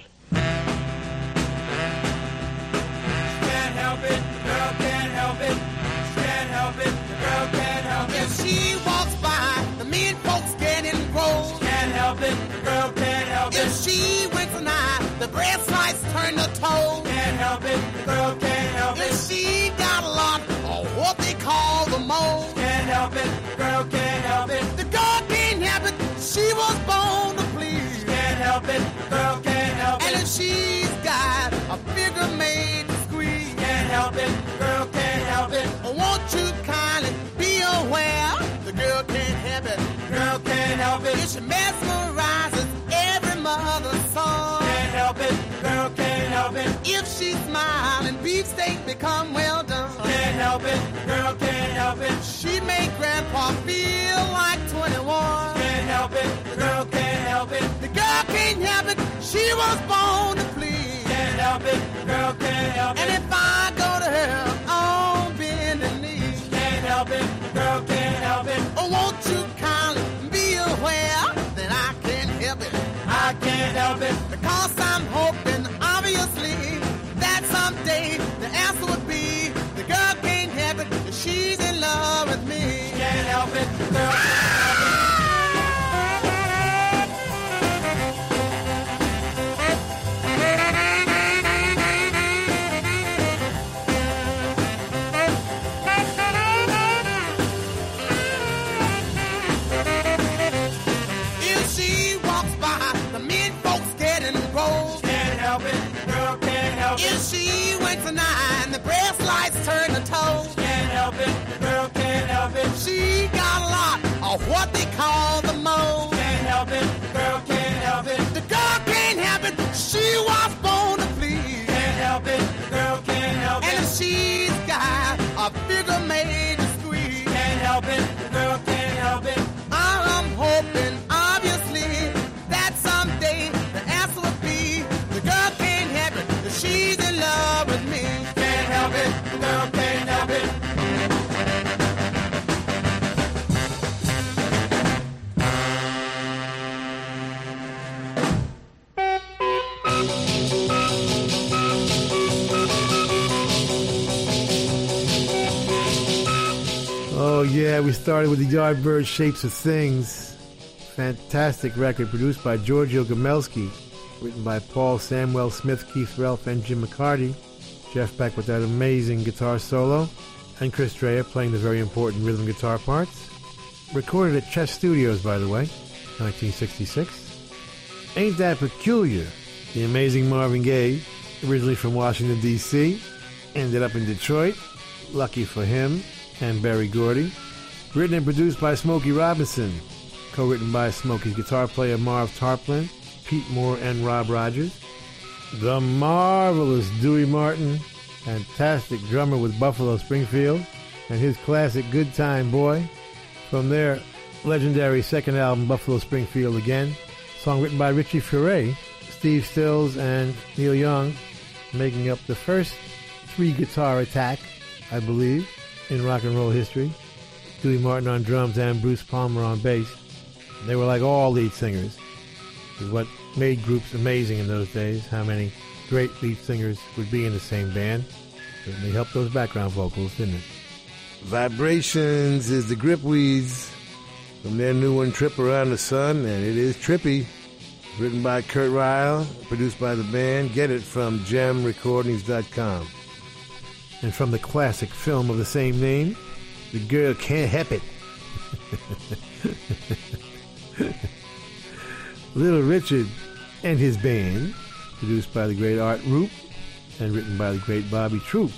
A figure made to squeeze. Can't help it, girl can't help it. Won't you kindly be aware? The girl can't help it. Girl can't help it. She mesmerizes every mother's son. Can't help it, girl can't help it. If she smiles and beefsteak become well done. Can't help it, girl can't help it. She make grandpa feel like 21. Can't help it, the girl can't help it. The girl can't help it. She was born to please. Can't help it, girl can't help it. And if I go to her on bending knee. Can't help it, girl can't help it. Oh, won't you kindly be aware that I can't help it? I can't help it. Because I'm hoping, obviously, that someday help it. If she winks an eye and the brass lights turn to toes. Can't help it, the girl can't help it. She got a lot of what they call the mold. Can't help it, the girl can't help it. The girl can't help it. She was yeah, we started with the Yardbird Shapes of Things. Fantastic record produced by Giorgio Gomelsky, written by Paul Samuel Smith, Keith Relf, and Jim McCarty. Jeff Beck with that amazing guitar solo, and Chris Dreja playing the very important rhythm guitar parts. Recorded at Chess Studios, by the way, 1966. Ain't That Peculiar? The amazing Marvin Gaye, originally from Washington, D.C., ended up in Detroit. Lucky for him and Berry Gordy. Written and produced by Smokey Robinson. Co-written by Smokey's guitar player Marv Tarplin, Pete Moore, and Rob Rogers. The marvelous Dewey Martin, fantastic drummer with Buffalo Springfield, and his classic Good Time Boy. From their legendary second album, Buffalo Springfield Again, song written by Richie Furay, Steve Stills, and Neil Young, making up the first three guitar attack, I believe, in rock and roll history. Dewey Martin on drums and Bruce Palmer on bass. They were like all lead singers. Is what made groups amazing in those days. How many great lead singers would be in the same band? Certainly helped those background vocals, didn't it? Vibrations is the Gripweeds from their new one, Trip Around the Sun, and it is trippy. Written by Kurt Reil, produced by the band. Get it from gemrecordings.com. And from the classic film of the same name, The Girl Can't Help It. Little Richard and his band, produced by the great Art Rupe and written by the great Bobby Troup.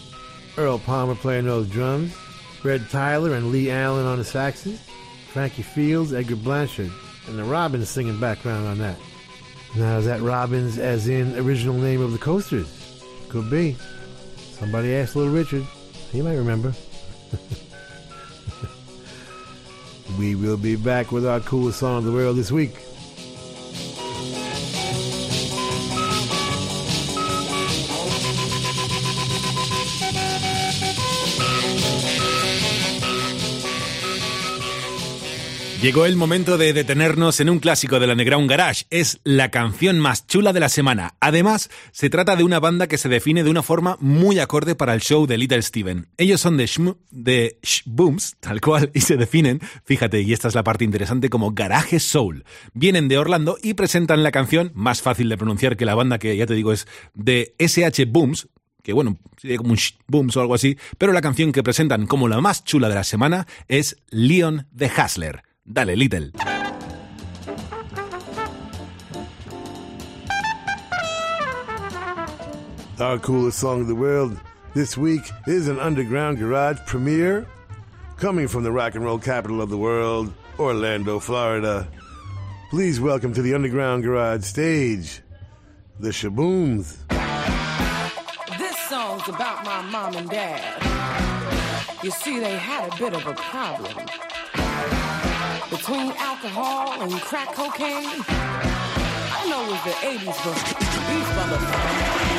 Earl Palmer playing those drums, Fred Tyler and Lee Allen on the saxes, Frankie Fields, Edgar Blanchard, and the Robins singing background on that. Now, is that Robins as in original name of the Coasters? Could be. Somebody asked Little Richard. He might remember. we will be back with our coolest song of the world this week. Llegó el momento de detenernos en un clásico del Underground Garage. Es la canción más chula de la semana. Además, se trata de una banda que se define de una forma muy acorde para el show de Little Steven. Ellos son de, Shmo- de Booms, tal cual, y se definen, fíjate, y esta es la parte interesante, como Garage Soul. Vienen de Orlando y presentan la canción, más fácil de pronunciar que la banda que ya te digo es de SH Booms, que bueno, sería como un booms o algo así, pero la canción que presentan como la más chula de la semana es Leon the Hustler. Dale, Little. Our coolest song of the world this week is an Underground Garage premiere coming from the rock and roll capital of the world, Orlando, Florida. Please welcome to the Underground Garage stage, the Shabooms. This song's about my mom and dad. You see, they had a bit of a problem. Between alcohol and crack cocaine, I know it was the 80s, but these motherfuckers.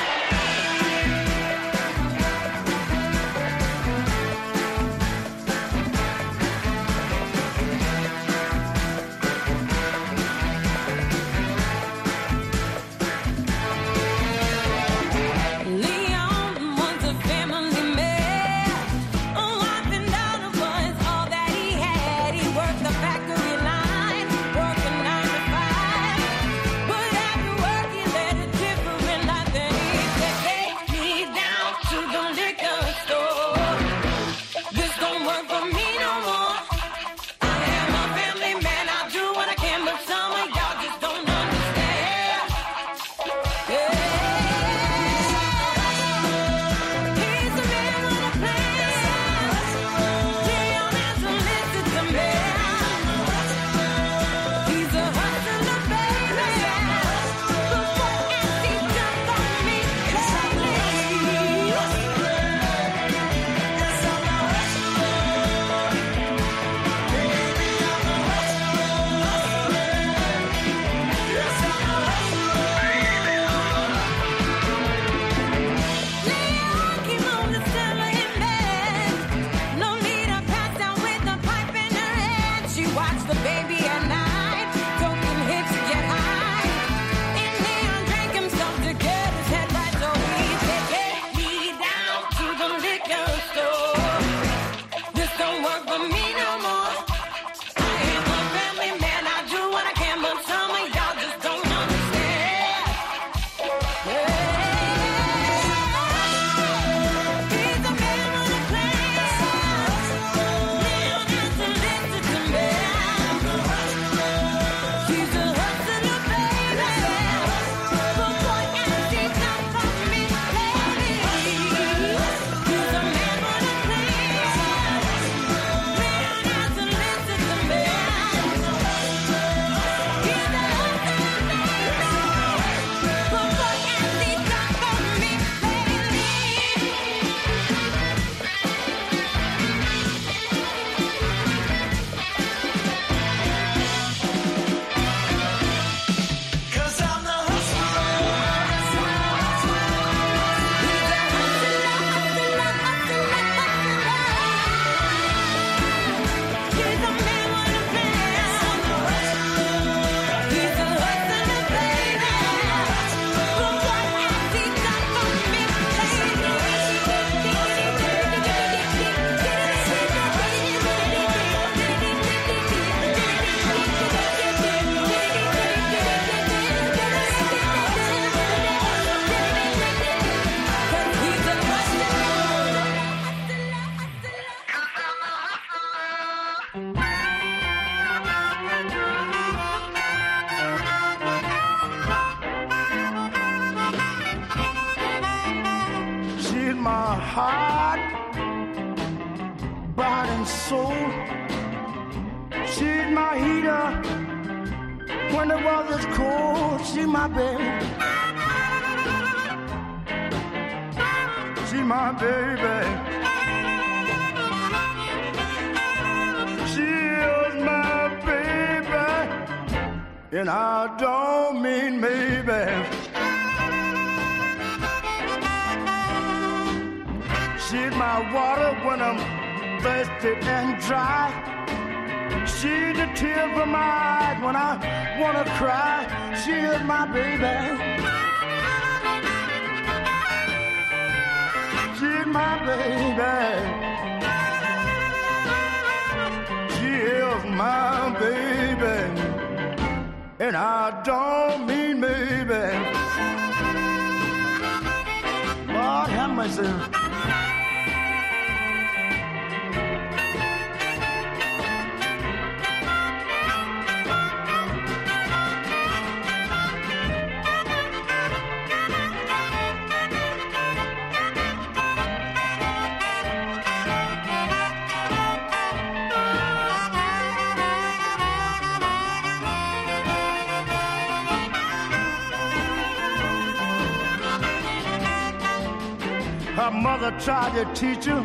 Tried to teach her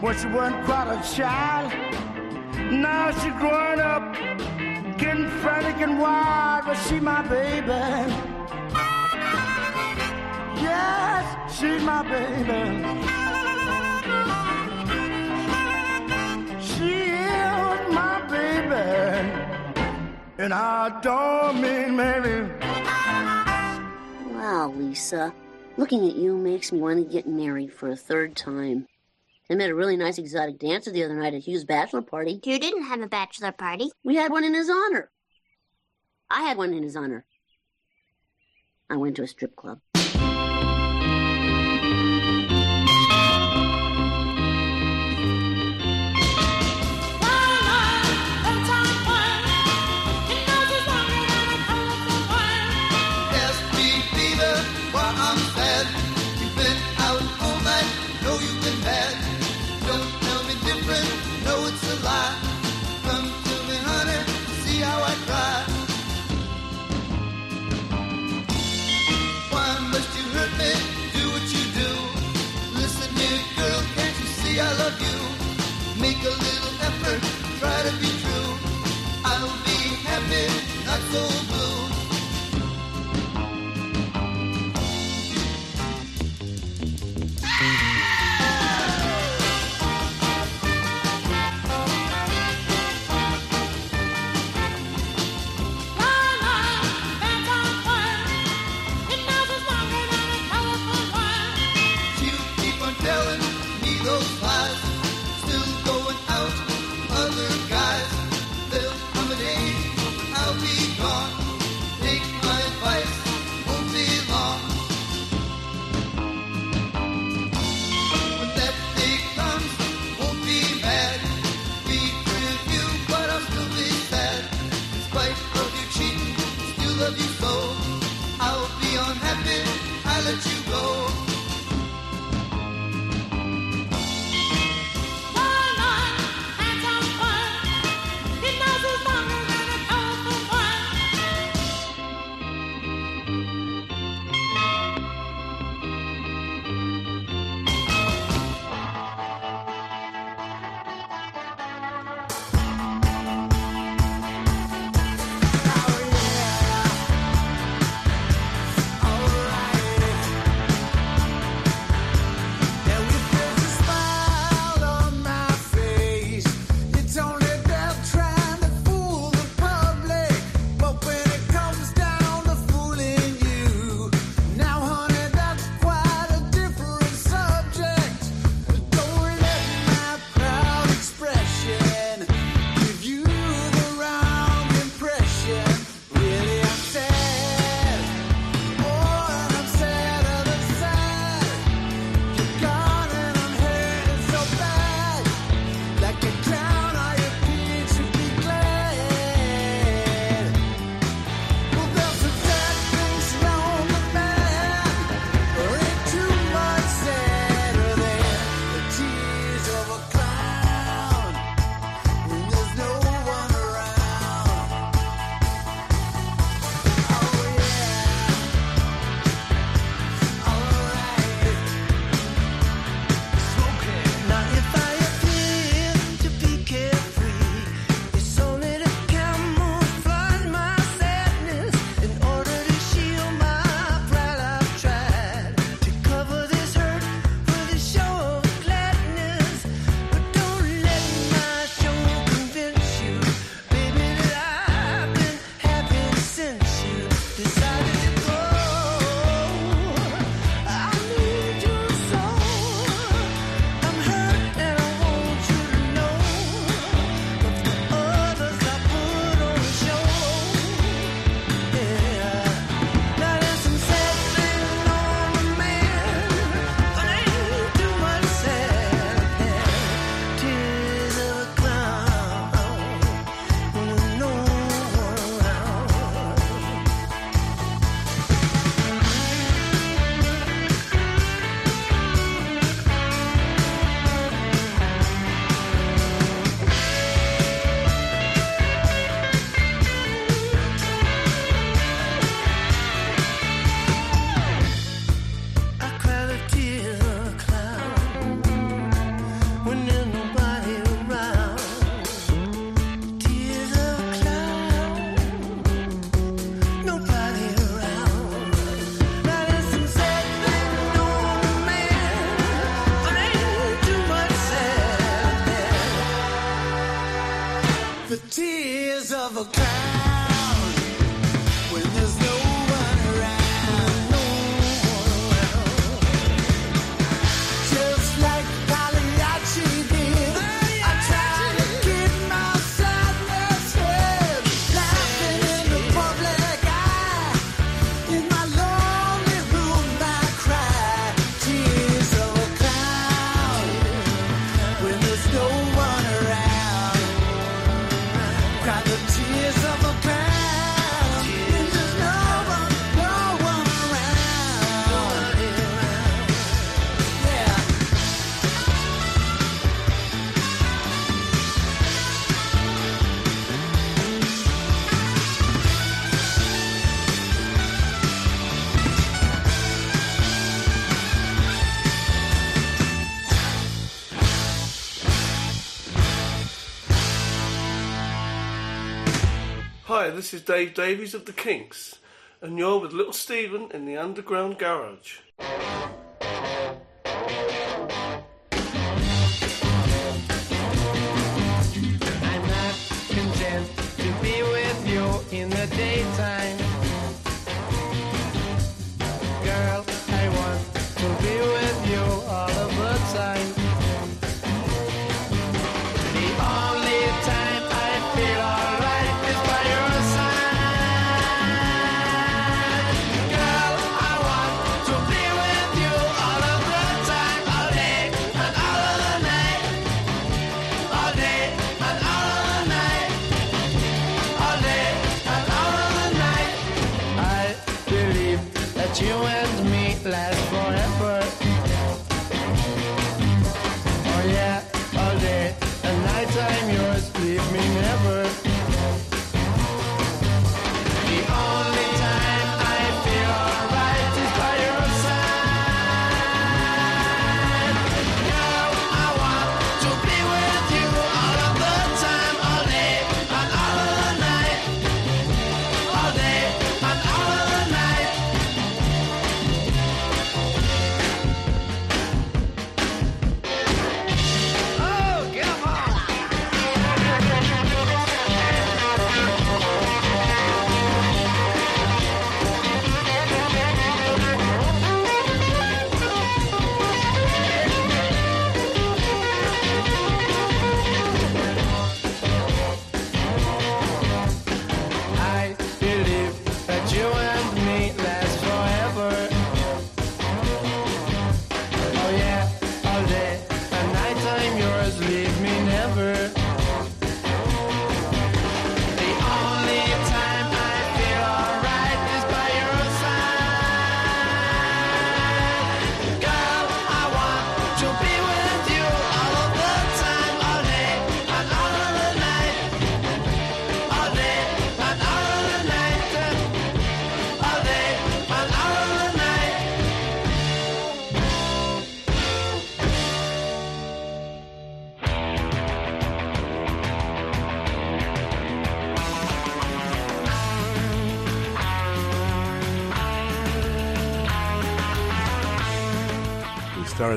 when she wasn't quite a child. Now she's growing up, getting frantic and wild, but she my baby. Yes, she's my baby. She is my baby. And I don't mean maybe. Looking at you makes me want to get married for a third time. I met a really nice exotic dancer the other night at Hugh's bachelor party. You didn't have a bachelor party. We had one in his honor. I had one in his honor. I went to a strip club. the tears of a clown. When there's no this is Dave Davies of the Kinks, and you're with Little Steven in the Underground Garage.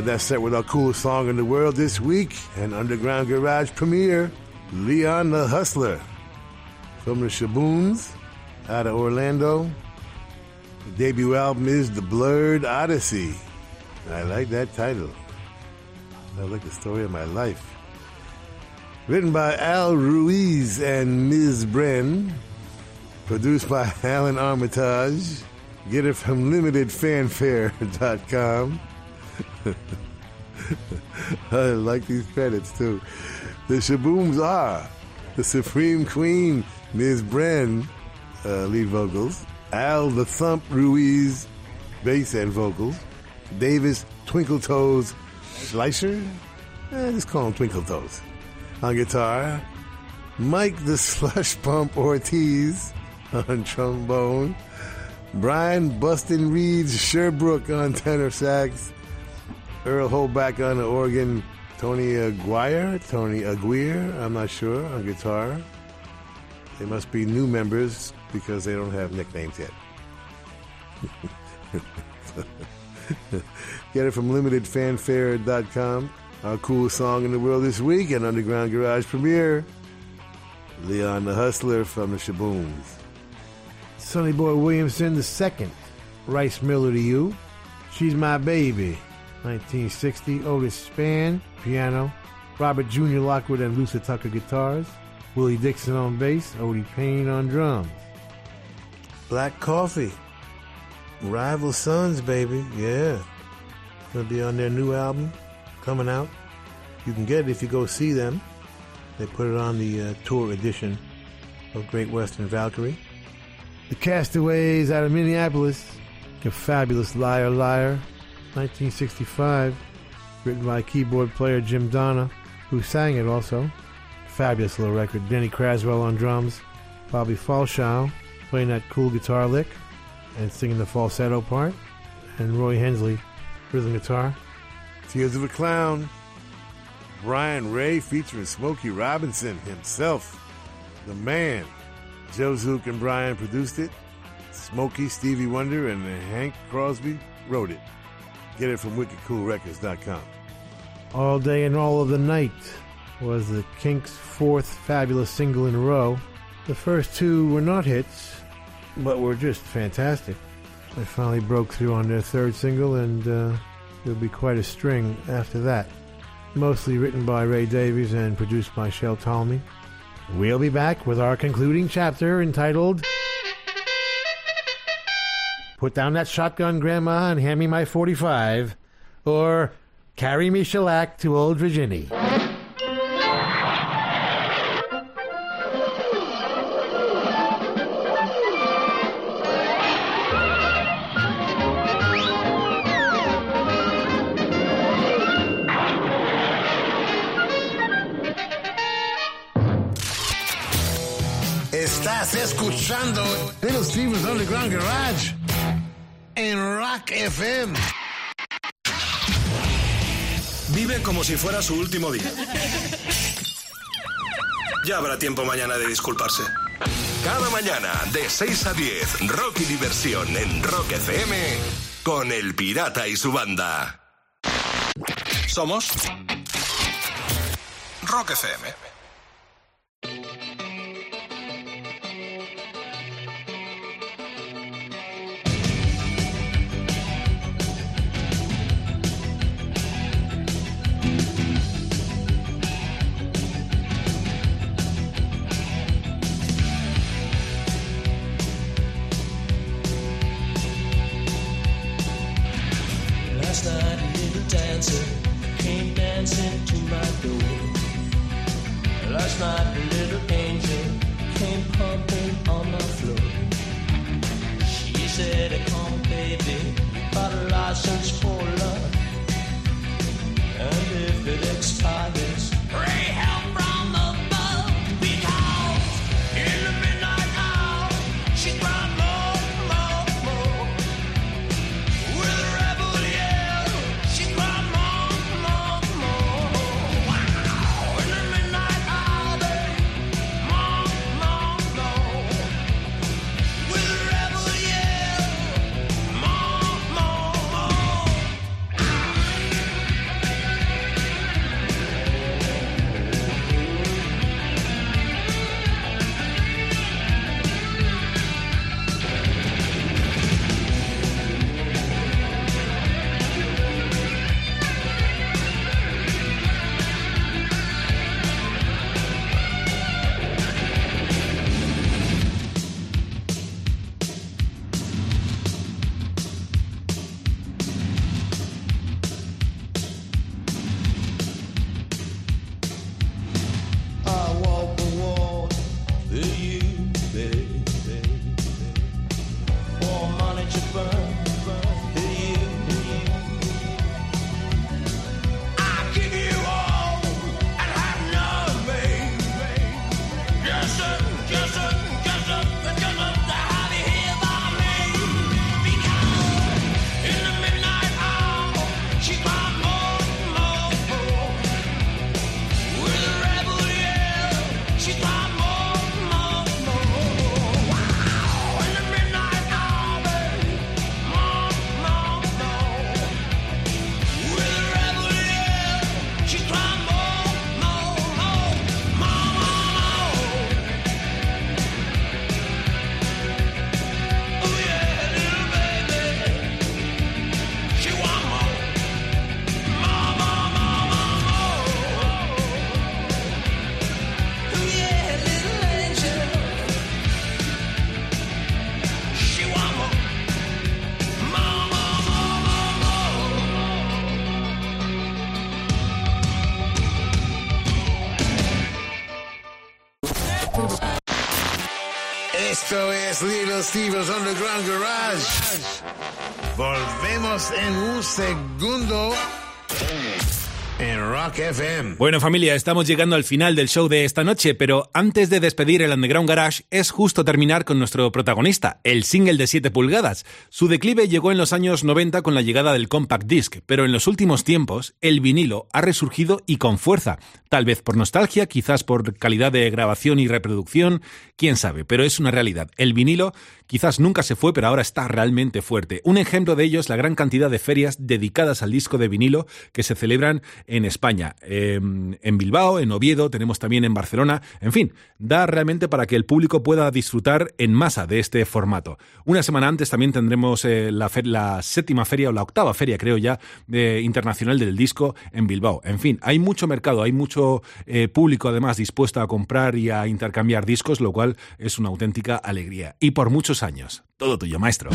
That set with our coolest song in the world this week, an Underground Garage premiere, Leon the Hustler, from the Shabooms out of Orlando. The debut album is The Blurred Odyssey. I like that title. I like the story of my life. Written by Al Ruiz and Ms. Bren. Produced by Alan Armitage. Get it from limitedfanfare.com. I like these credits too. The Shabooms are the Supreme Queen, Ms. Bren, uh, lead vocals, Al the Thump Ruiz, bass and vocals, Davis Twinkle Toes Schleicher, eh, just call him Twinkle Toes, on guitar, Mike the Slush Pump Ortiz on trombone, Brian Bustin Reeds Sherbrooke on tenor sax, Earl Holback on the organ, Tony Aguirre, Tony Aguirre, I'm not sure, on guitar. They must be new members because they don't have nicknames yet. Get it from limitedfanfare.com. Our coolest song in the world this week, an Underground Garage premiere. Leon the Hustler from the Shabooms. Sonny Boy Williamson II, Rice Miller to You, She's My Baby, 1960, Otis Spann, piano, Robert Jr. Lockwood and Luther Tucker guitars, Willie Dixon on bass, Odie Payne on drums. Black Coffee, Rival Sons, baby, yeah. Gonna be on their new album coming out. You can get it if you go see them. They put it on the uh, tour edition of Great Western Valkyrie. The Castaways out of Minneapolis, A Fabulous Liar Liar, 1965, written by keyboard player Jim Donna, who sang it also. Fabulous little record. Denny Craswell on drums, Bobby Falshaw playing that cool guitar lick and singing the falsetto part, and Roy Hensley rhythm guitar. Tears of a Clown, Brian Ray featuring Smokey Robinson himself, the man. Joe Zook and Brian produced it. Smokey, Stevie Wonder, and Hank Crosby wrote it. Get it from wickedcoolrecords.com. All Day and All of the Night was the Kinks' fourth fabulous single in a row. The first two were not hits, but were just fantastic. They finally broke through on their third single, and uh, there'll be quite a string after that. Mostly written by Ray Davies and produced by Shel Talmy. We'll be back with our concluding chapter entitled Put Down That Shotgun, Grandma, and Hand Me My 45, or Carry Me Shellac to Old Virginia. Estás escuchando Little Steven's Underground Garage en Rock FM. Vive como si fuera su último día. Ya habrá tiempo mañana de disculparse. Cada mañana de 6 a 10, rock y diversión en Rock FM con El Pirata y su banda. Somos Rock FM. Dancer came dancing to my door. Last night a little angel came pumping on my floor. She said, Come baby, got a license for love. And if it expires, Steven's Underground Garage. Volvemos en un segundo en Rock FM. Bueno familia, estamos llegando al final del show de esta noche, pero antes de despedir el Underground Garage es justo terminar con nuestro protagonista, el single de 7 pulgadas. Su declive llegó en los años 90 con la llegada del compact disc, pero en los últimos tiempos el vinilo ha resurgido y con fuerza, tal vez por nostalgia, quizás por calidad de grabación y reproducción, quién sabe, pero es una realidad. El vinilo quizás nunca se fue, pero ahora está realmente fuerte. Un ejemplo de ello es la gran cantidad de ferias dedicadas al disco de vinilo que se celebran en España. Eh, en Bilbao, en Oviedo, tenemos también en Barcelona. En fin, da realmente para que el público pueda disfrutar en masa de este formato. Una semana antes también tendremos eh, la, séptima feria o la octava feria, creo ya, internacional del disco en Bilbao. En fin, hay mucho mercado, hay mucho eh, público además dispuesto a comprar y a intercambiar discos, lo cual es una auténtica alegría. Y por muchos años. Todo tuyo, maestro.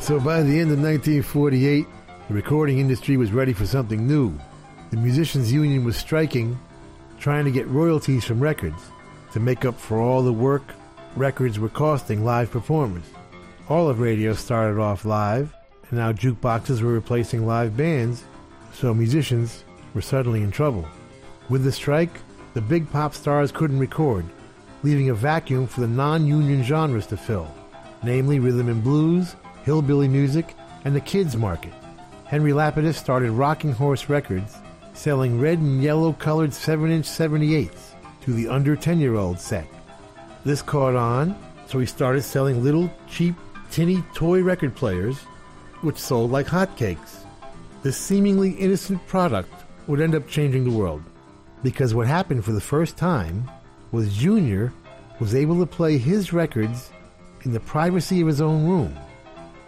So by the end of 1948, the recording industry was ready for something new. The musicians' union was striking, trying to get royalties from records to make up for all the work records were costing live performers. All of radio started off live, and now jukeboxes were replacing live bands, so musicians were suddenly in trouble. With the strike, the big pop stars couldn't record, leaving a vacuum for the non-union genres to fill, namely rhythm and blues, hillbilly music, and the kids market. Henry Lapidus started Rocking Horse Records, selling red and yellow colored 7-inch 78s to the under 10-year-old set. This caught on, so he started selling little, cheap, tinny toy record players, which sold like hotcakes. This seemingly innocent product would end up changing the world. Because what happened for the first time was Junior was able to play his records in the privacy of his own room,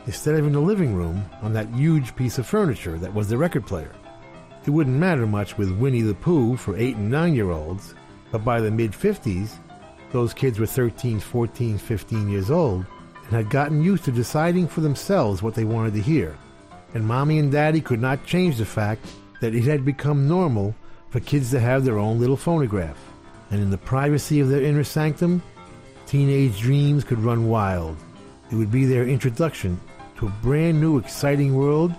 instead of in the living room on that huge piece of furniture that was the record player. It wouldn't matter much with Winnie the Pooh for 8 and 9 year olds, but by the mid 50s, those kids were 13, 14, 15 years old and had gotten used to deciding for themselves what they wanted to hear. And mommy and daddy could not change the fact that it had become normal for kids to have their own little phonograph. And in the privacy of their inner sanctum, teenage dreams could run wild. It would be their introduction to a brand new, exciting world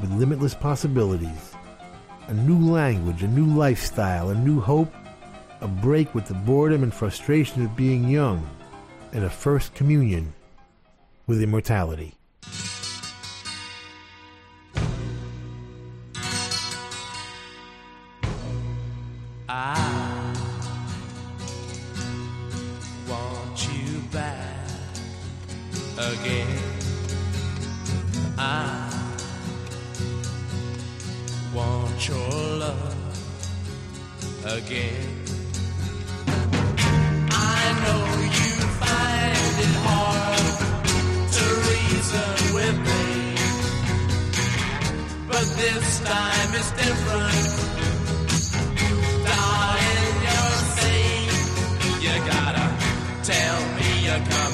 with limitless possibilities. A new language, a new lifestyle, a new hope, a break with the boredom and frustration of being young, and a first communion with immortality. I want you back again. I want your love again. I know you this time is different. Darling, you're saying you gotta tell me you're coming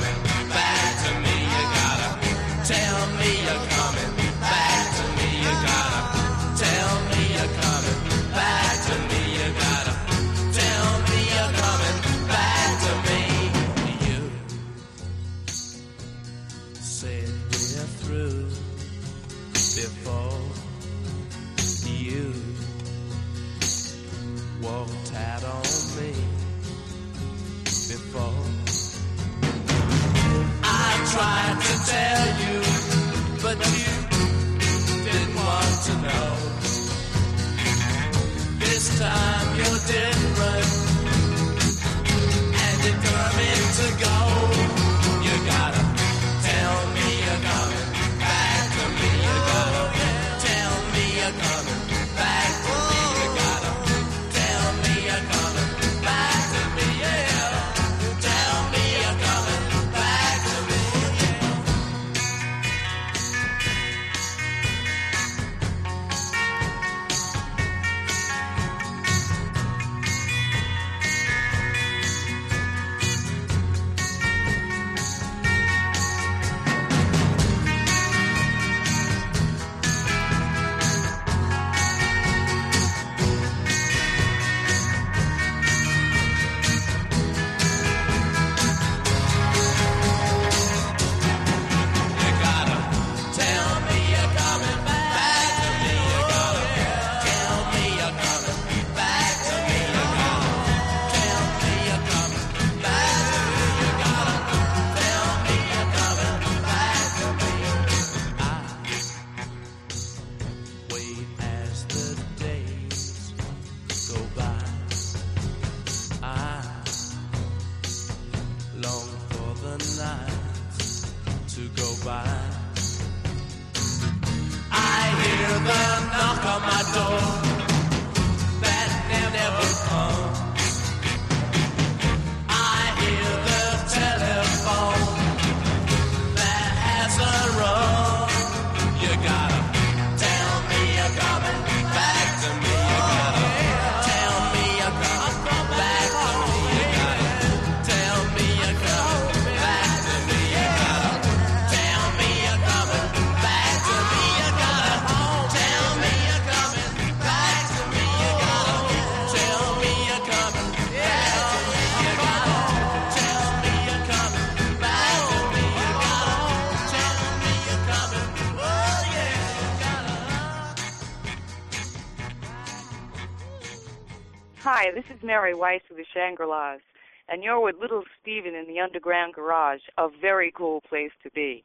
Mary Weiss of the Shangri-Las, and you're with Little Steven in the Underground Garage, a very cool place to be.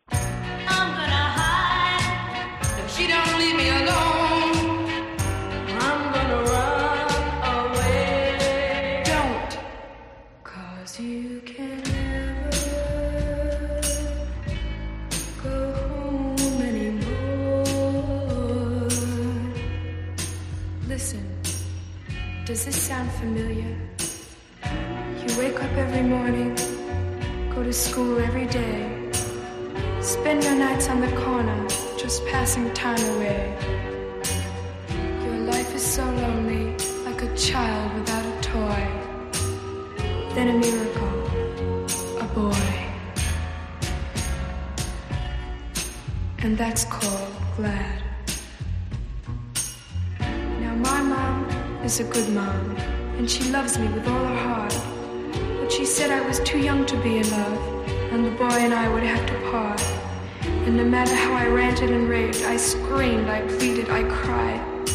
she don't leave me alone. I'm gonna run. sound familiar. You wake up every morning, go to school every day, spend your nights on the corner, just passing time away. ranted and raved. I screamed, I pleaded, I cried.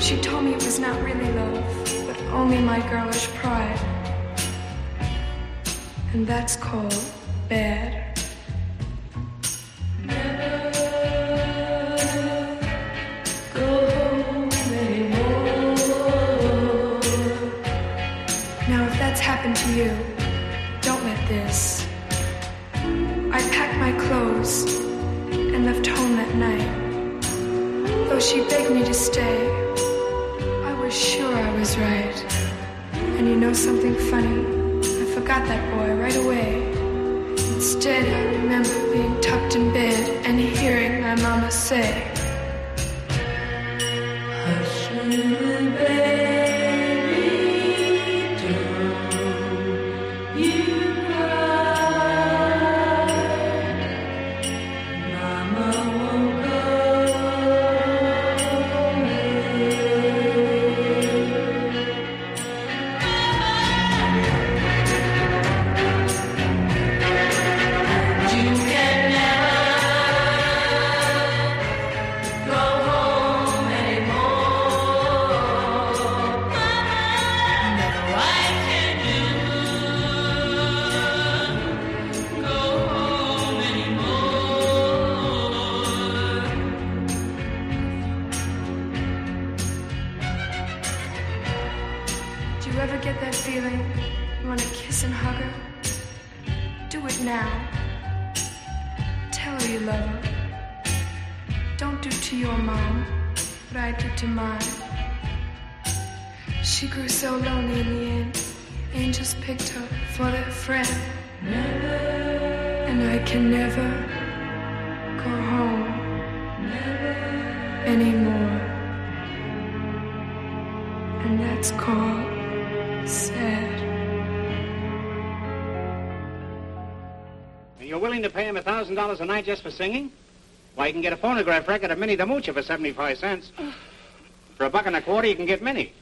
She told me it was not really love, but only my girlish pride. And that's cold. $75 a night just for singing? Why, you can get a phonograph record of Minnie the Moocher for 75 cents. For a buck and a quarter, you can get Minnie.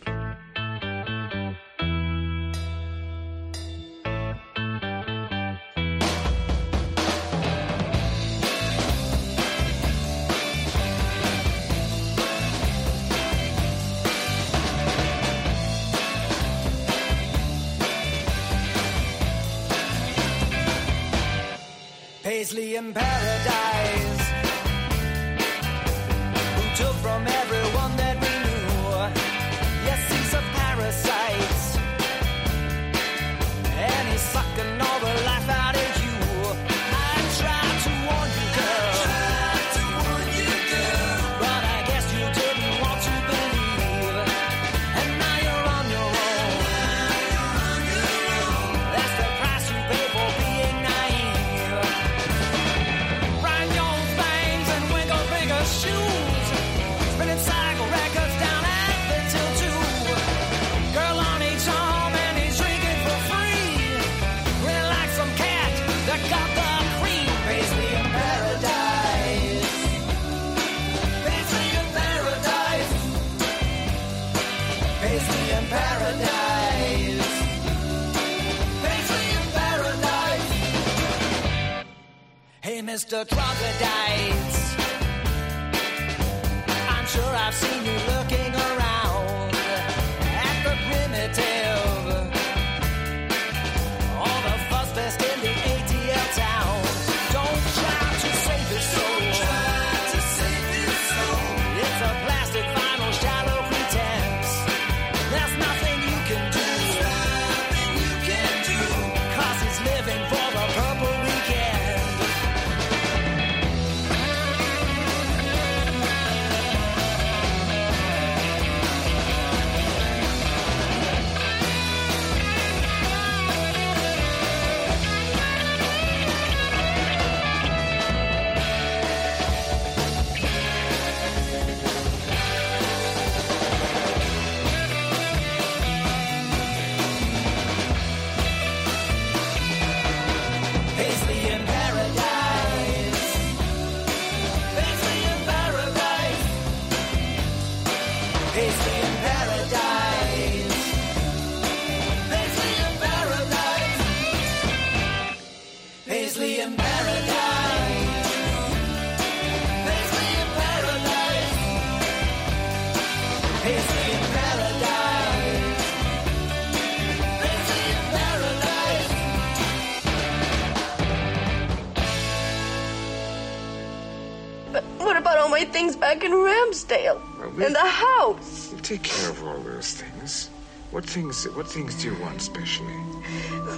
back in Ramsdale. We, in the house. Take care of all those things. What things what things do you want specially?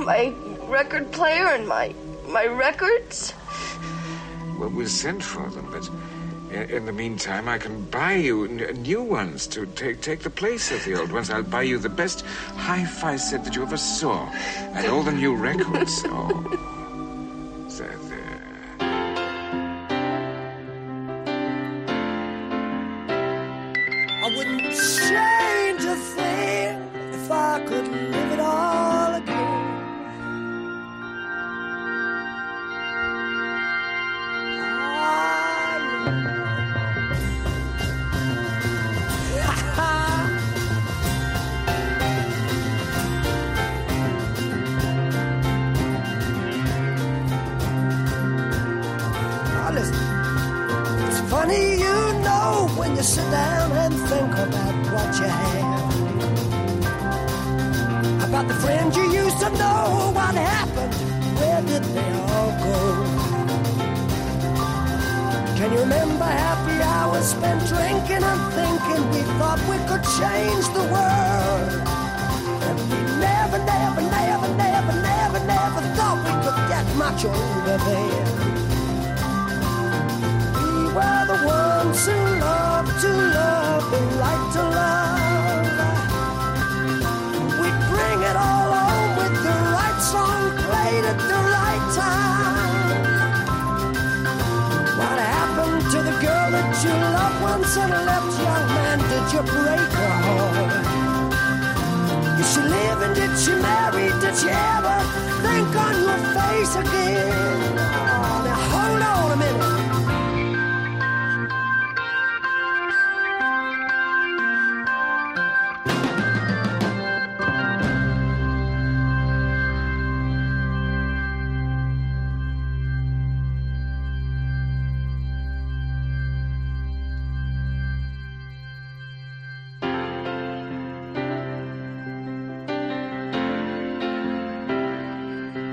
My record player and my my records. Well, we'll send for them, but in the meantime, I can buy you new ones to take take the place of the old ones. I'll buy you the best hi-fi set that you ever saw, and all the new records. Oh.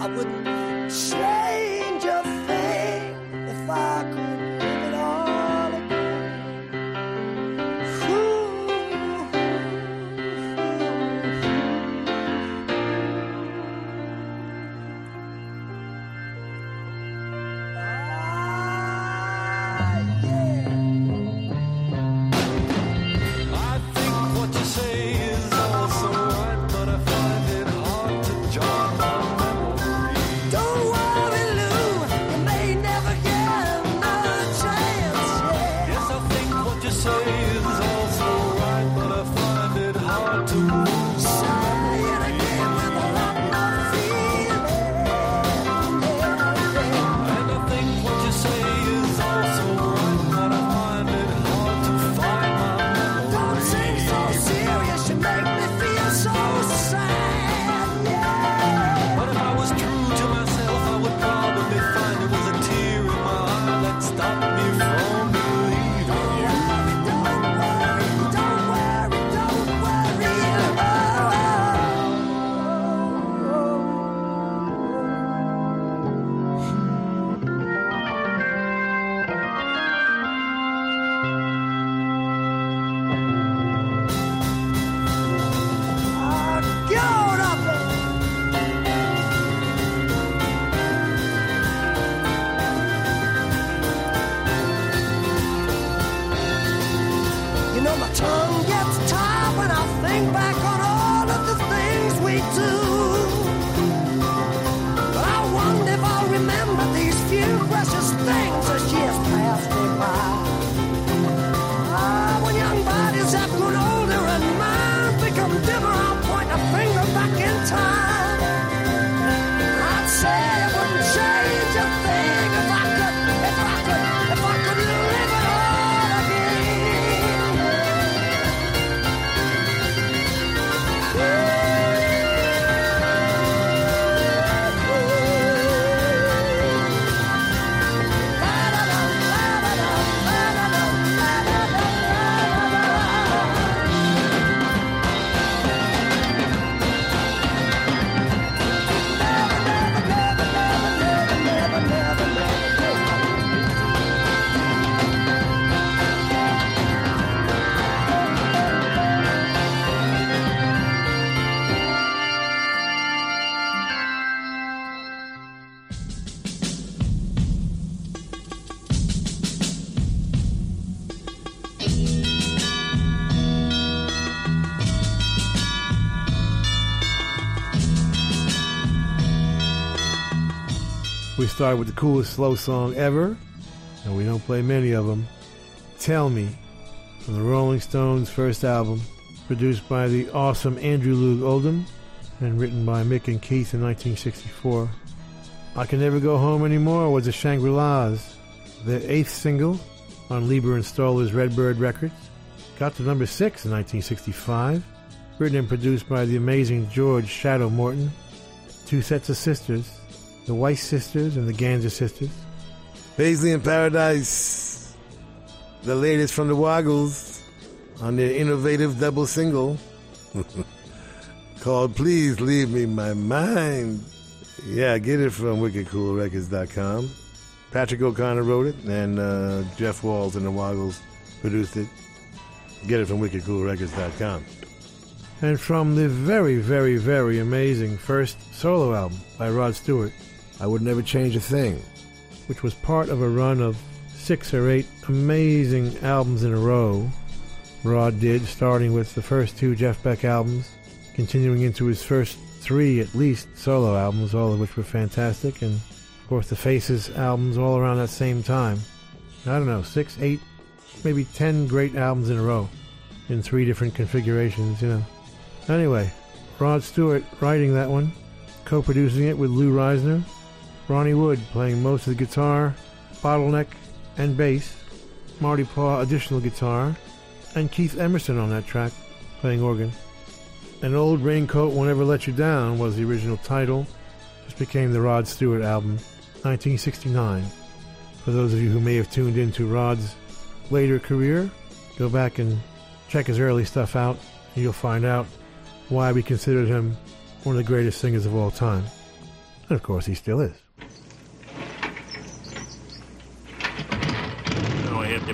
I wouldn't share. We start with the coolest slow song ever, and we don't play many of them. Tell Me, from the Rolling Stones' first album, produced by the awesome Andrew Loog Oldham and written by Mick and Keith in 1964. I Can Never Go Home Anymore was the Shangri-Las, their eighth single on Leiber and Stoller's Redbird Records. Got to number six in 1965, written and produced by the amazing George Shadow Morton. Two sets of sisters, the Weiss sisters and the Ganser sisters. Paisley in Paradise, the latest from the Woggles on their innovative double single called Please Leave Me My Mind. Yeah, get it from wickedcoolrecords.com. Patrick O'Connor wrote it, and uh, Jeff Walls and the Woggles produced it. Get it from wickedcoolrecords.com. And from the very, very, very amazing first solo album by Rod Stewart, I Would Never Change a Thing. which was part of a run of six or eight amazing albums in a row Rod did, starting with the first two Jeff Beck albums, continuing into his first three, at least, solo albums, all of which were fantastic, and of course the Faces albums all around that same time. I don't know, six, eight, maybe ten great albums in a row in three different configurations, you know. Anyway, Rod Stewart writing that one, co producing it with Lou Reizner, Ronnie Wood playing most of the guitar, bottleneck, and bass, Marty Pugh additional guitar, and Keith Emerson on that track playing organ. An Old Raincoat Won't Ever Let You Down was the original title, which became the Rod Stewart album, 1969. For those of you who may have tuned into Rod's later career, go back and check his early stuff out, and you'll find out why we considered him one of the greatest singers of all time. And of course, he still is. Now I have to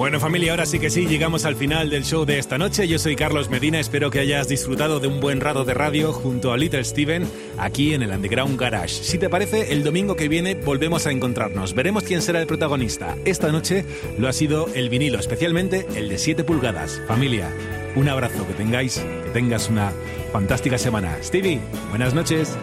Bueno familia, ahora sí que sí, llegamos al final del show de esta noche. Yo soy Carlos Medina, espero que hayas disfrutado de un buen rato de radio junto a Little Steven aquí en el Underground Garage. Si te parece, el domingo que viene volvemos a encontrarnos. Veremos quién será el protagonista. Esta noche lo ha sido el vinilo, especialmente el de 7 pulgadas. Familia, un abrazo, que tengáis, que tengas una fantástica semana. Stevie, buenas noches.